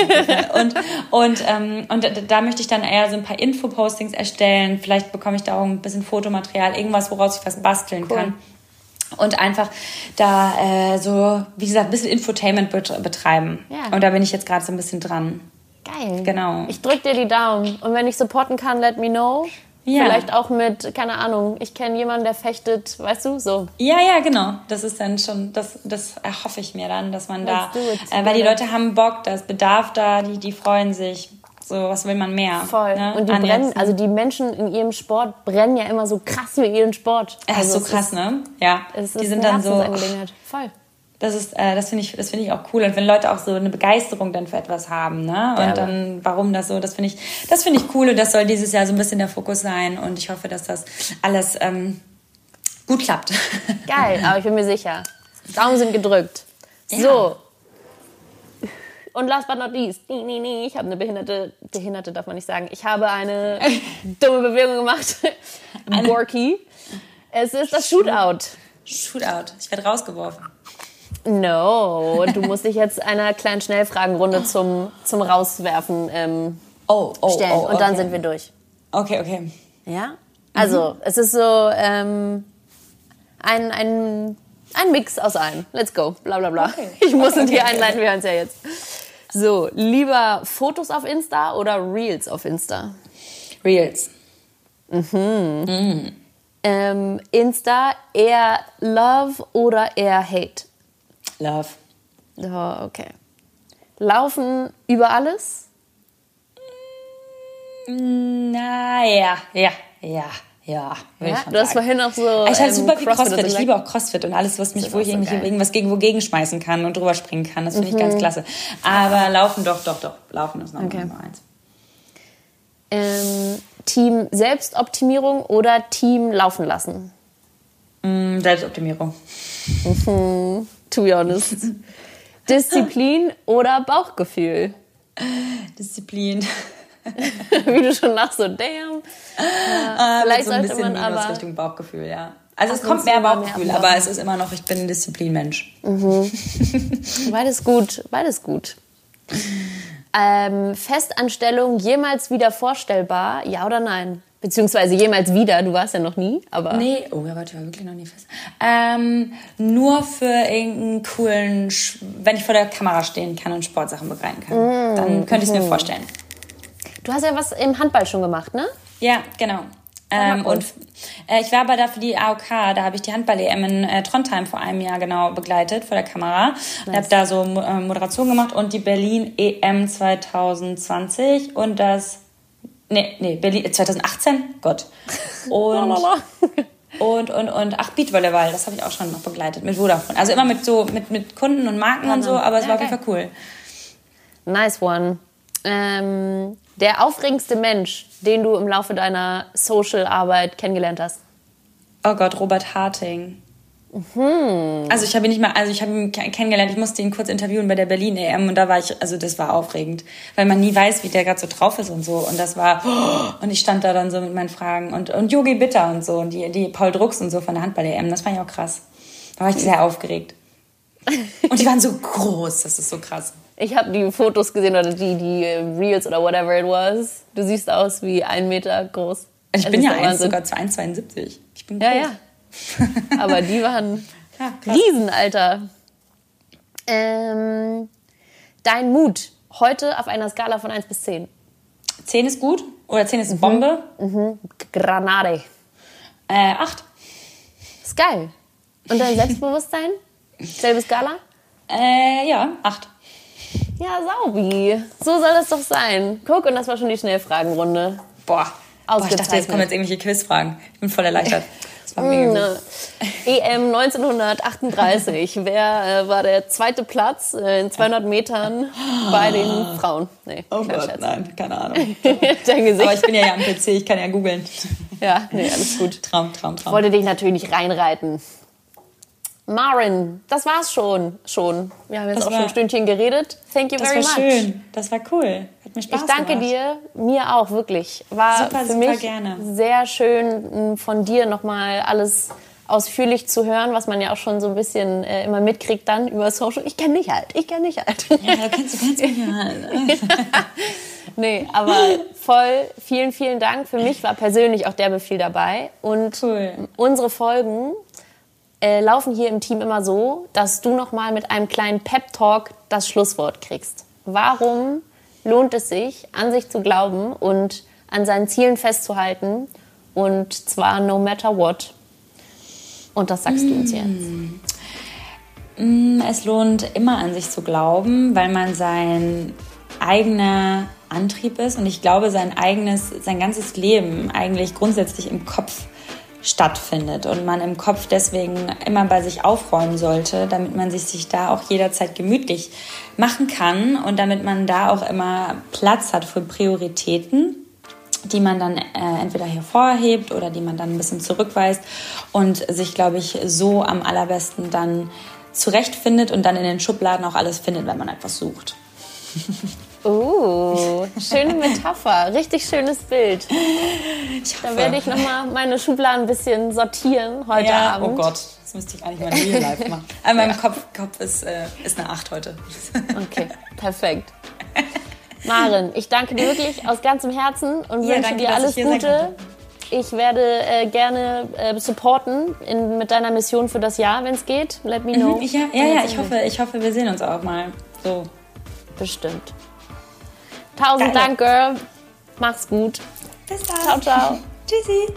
und und, ähm, und da möchte ich dann eher so ein paar Info-Postings erstellen. Vielleicht bekomme ich da auch ein bisschen Fotomaterial, irgendwas, woraus ich was basteln cool. kann und einfach da äh, so, wie gesagt, ein bisschen Infotainment betreiben. Ja. Und da bin ich jetzt gerade so ein bisschen dran. Geil. Genau. Ich drücke dir die Daumen. Und wenn ich supporten kann, let me know. Ja. Vielleicht auch mit, keine Ahnung, ich kenne jemanden, der fechtet, weißt du, so. Ja, ja, genau. Das ist dann schon, das, das erhoffe ich mir dann, dass man Let's da, äh, weil die Leute haben Bock, da ist Bedarf da, die, die freuen sich. So, was will man mehr? Voll. Ne? Und die An brennen, also die Menschen in ihrem Sport brennen ja immer so krass für ihren Sport. Also ist so krass, ist, ne? Ja. Es die sind dann so. Voll. Das ist, äh, das finde ich, das finde ich auch cool. Und wenn Leute auch so eine Begeisterung dann für etwas haben, ne? Und ja, dann, warum das so, das finde ich, das finde ich cool. Und das soll dieses Jahr so ein bisschen der Fokus sein. Und ich hoffe, dass das alles ähm, gut klappt. Geil, aber ich bin mir sicher. Daumen sind gedrückt. Ja. So, und last but not least, nee, nee, nee, ich habe eine behinderte, behinderte darf man nicht sagen, ich habe eine dumme Bewegung gemacht. Borky. Es ist das Shootout. Shootout. Ich werde rausgeworfen. No, du musst dich jetzt einer kleinen Schnellfragenrunde zum, zum Rauswerfen ähm, oh, oh, stellen. Oh, Und dann sind wir durch. Okay, okay. Ja? Also, mhm. es ist so ähm, ein, ein, ein Mix aus allem. Let's go. Bla bla bla. Okay. Ich muss okay, dir einleiten, wir hören es ja jetzt. So, lieber Fotos auf Insta oder Reels auf Insta? Reels. Mhm. mhm. Ähm, Insta eher Love oder eher Hate? Love. Oh, okay. Laufen über alles? Naja, ja, ja. Ja, ja du hast vorhin auch so. Ich habe ähm, super viel CrossFit. CrossFit. Ich liebe auch CrossFit und alles, was mich, wo ich so irgendwas gegen wogegen schmeißen kann und drüber springen kann. Das finde mhm. ich ganz mhm. klasse. Aber Laufen doch, doch, doch. Laufen ist noch okay. Nummer eins. Ähm, Team Selbstoptimierung oder Team Laufen lassen? Mm, Selbstoptimierung. Mhm. To be honest. Disziplin oder Bauchgefühl? Disziplin. Wie du schon lachst, so damn. Ja, äh, vielleicht so ein sollte man aber Richtung Bauchgefühl, ja. Also es kommt mehr Bauchgefühl, mehr aber es ist immer noch, ich bin ein Disziplinmensch. Beides gut, beides gut. Ähm, Festanstellung jemals wieder vorstellbar? Ja oder nein? Beziehungsweise jemals wieder, du warst ja noch nie, aber. Nee, oh ja, warte, ich war wirklich noch nie fest. Ähm, nur für irgendeinen coolen, Sch- wenn ich vor der Kamera stehen kann und Sportsachen begleiten kann, dann könnte ich es mir vorstellen. Du hast ja was im Handball schon gemacht, ne? Ja, genau. Ähm, und äh, ich war aber da für die AOK, da habe ich die Handball-EM in äh, Trondheim vor einem Jahr genau begleitet vor der Kamera. Und habe da so äh, Moderation gemacht und die Berlin EM 2020 und das nee, nee, Berlin äh, 2018, Gott. Und und und und ach Beachvolleyball, das habe ich auch schon noch begleitet mit Vodafone. Also immer mit so mit mit Kunden und Marken und so, aber es Ja, war auf jeden geil. Fall cool. Nice one. Ähm, der aufregendste Mensch, den du im Laufe deiner Social-Arbeit kennengelernt hast? Oh Gott, Robert Harting. Also ich habe ihn nicht mal, also ich habe ihn ke- kennengelernt, ich musste ihn kurz interviewen bei der Berlin EM und da war ich, also das war aufregend, weil man nie weiß, wie der gerade so drauf ist und so und das war und ich stand da dann so mit meinen Fragen und und Yogi Bitter und so und die die Paul Drucks und so von der Handball EM, das fand ich auch krass. Da war ich sehr aufgeregt. Und die waren so groß, das ist so krass. Ich habe die Fotos gesehen oder die, die äh, Reels oder whatever it was. Du siehst aus wie ein Meter groß. Ich Das bin ja eins, sogar 1,72. Ich bin Ja, groß. ja. Aber die waren Ja, krass. Riesen, Alter. Ähm, dein Mut heute auf einer Skala von 1 bis 10. 10 ist gut oder 10 ist Bombe. Granade. Äh, 8. Ist geil. Und dein Selbstbewusstsein? Selbe Skala? Äh, ja, 8. Ja, Saubi. So soll das doch sein. Guck, und das war schon die Schnellfragenrunde. Boah. Boah, ich dachte, jetzt kommen jetzt irgendwelche Quizfragen. Ich bin voll erleichtert. Das war mega gut. EM 1938. Wer äh, war der zweite Platz äh, in 200 Metern bei den Frauen? Nee, Oh Gott, Scherz. nein, keine Ahnung. Dein Gesicht. Aber ich bin ja hier am PC, ich kann ja googeln. ja, nee, alles gut. Traum, Traum, Ich Traum. wollte dich natürlich nicht reinreiten. Marin, das war's schon. Schon. Wir haben jetzt Das auch schon war- ein Stündchen geredet. Thank you Das very war much. schön. Das war cool. Hat mir Spaß Ich danke gemacht. dir, mir auch wirklich. War Super, für super mich gerne. sehr schön, von dir nochmal alles ausführlich zu hören, was man ja auch schon so ein bisschen äh, immer mitkriegt dann über Social. Ich kenne dich halt, ich kenne dich halt. Ja, du kennst, du kennst mich ja. nee, aber voll, vielen, vielen Dank. Für mich war persönlich auch derbe viel dabei. Und Cool. unsere Folgen äh, laufen hier im Team immer so, dass du nochmal mit einem kleinen Pep-Talk das Schlusswort kriegst. Warum lohnt es sich, an sich zu glauben und an seinen Zielen festzuhalten? Und zwar no matter what. Und das sagst du uns jetzt. Es lohnt immer an sich zu glauben, weil man sein eigener Antrieb ist und ich glaube, sein eigenes, sein ganzes Leben eigentlich grundsätzlich im Kopf stattfindet und man im Kopf deswegen immer bei sich aufräumen sollte, damit man sich, sich da auch jederzeit gemütlich machen kann und damit man da auch immer Platz hat für Prioritäten die man dann äh, entweder hervorhebt oder die man dann ein bisschen zurückweist und sich, glaube ich, so am allerbesten dann zurechtfindet und dann in den Schubladen auch alles findet, wenn man etwas sucht. Oh, schöne Metapher. Richtig schönes Bild. Da werde ich nochmal meine Schubladen ein bisschen sortieren heute ja, Abend. oh Gott, das müsste ich eigentlich mal in Real Life machen. Aber mein Kopf, Kopf ist, äh, ist eine 8 heute. Okay, perfekt. Maren, ich danke dir wirklich aus ganzem Herzen und Ja, wünsche danke, dir alles ich Gute. Ich werde äh, gerne äh, supporten in, mit deiner Mission für das Jahr, wenn es geht. Let me know. Ich, ja, ja, ja, ich hoffe, ich hoffe, wir sehen uns auch mal. So. Bestimmt. Tausend Geil. Dank, Girl. Mach's gut. Bis dann. Ciao, ciao. Tschüssi.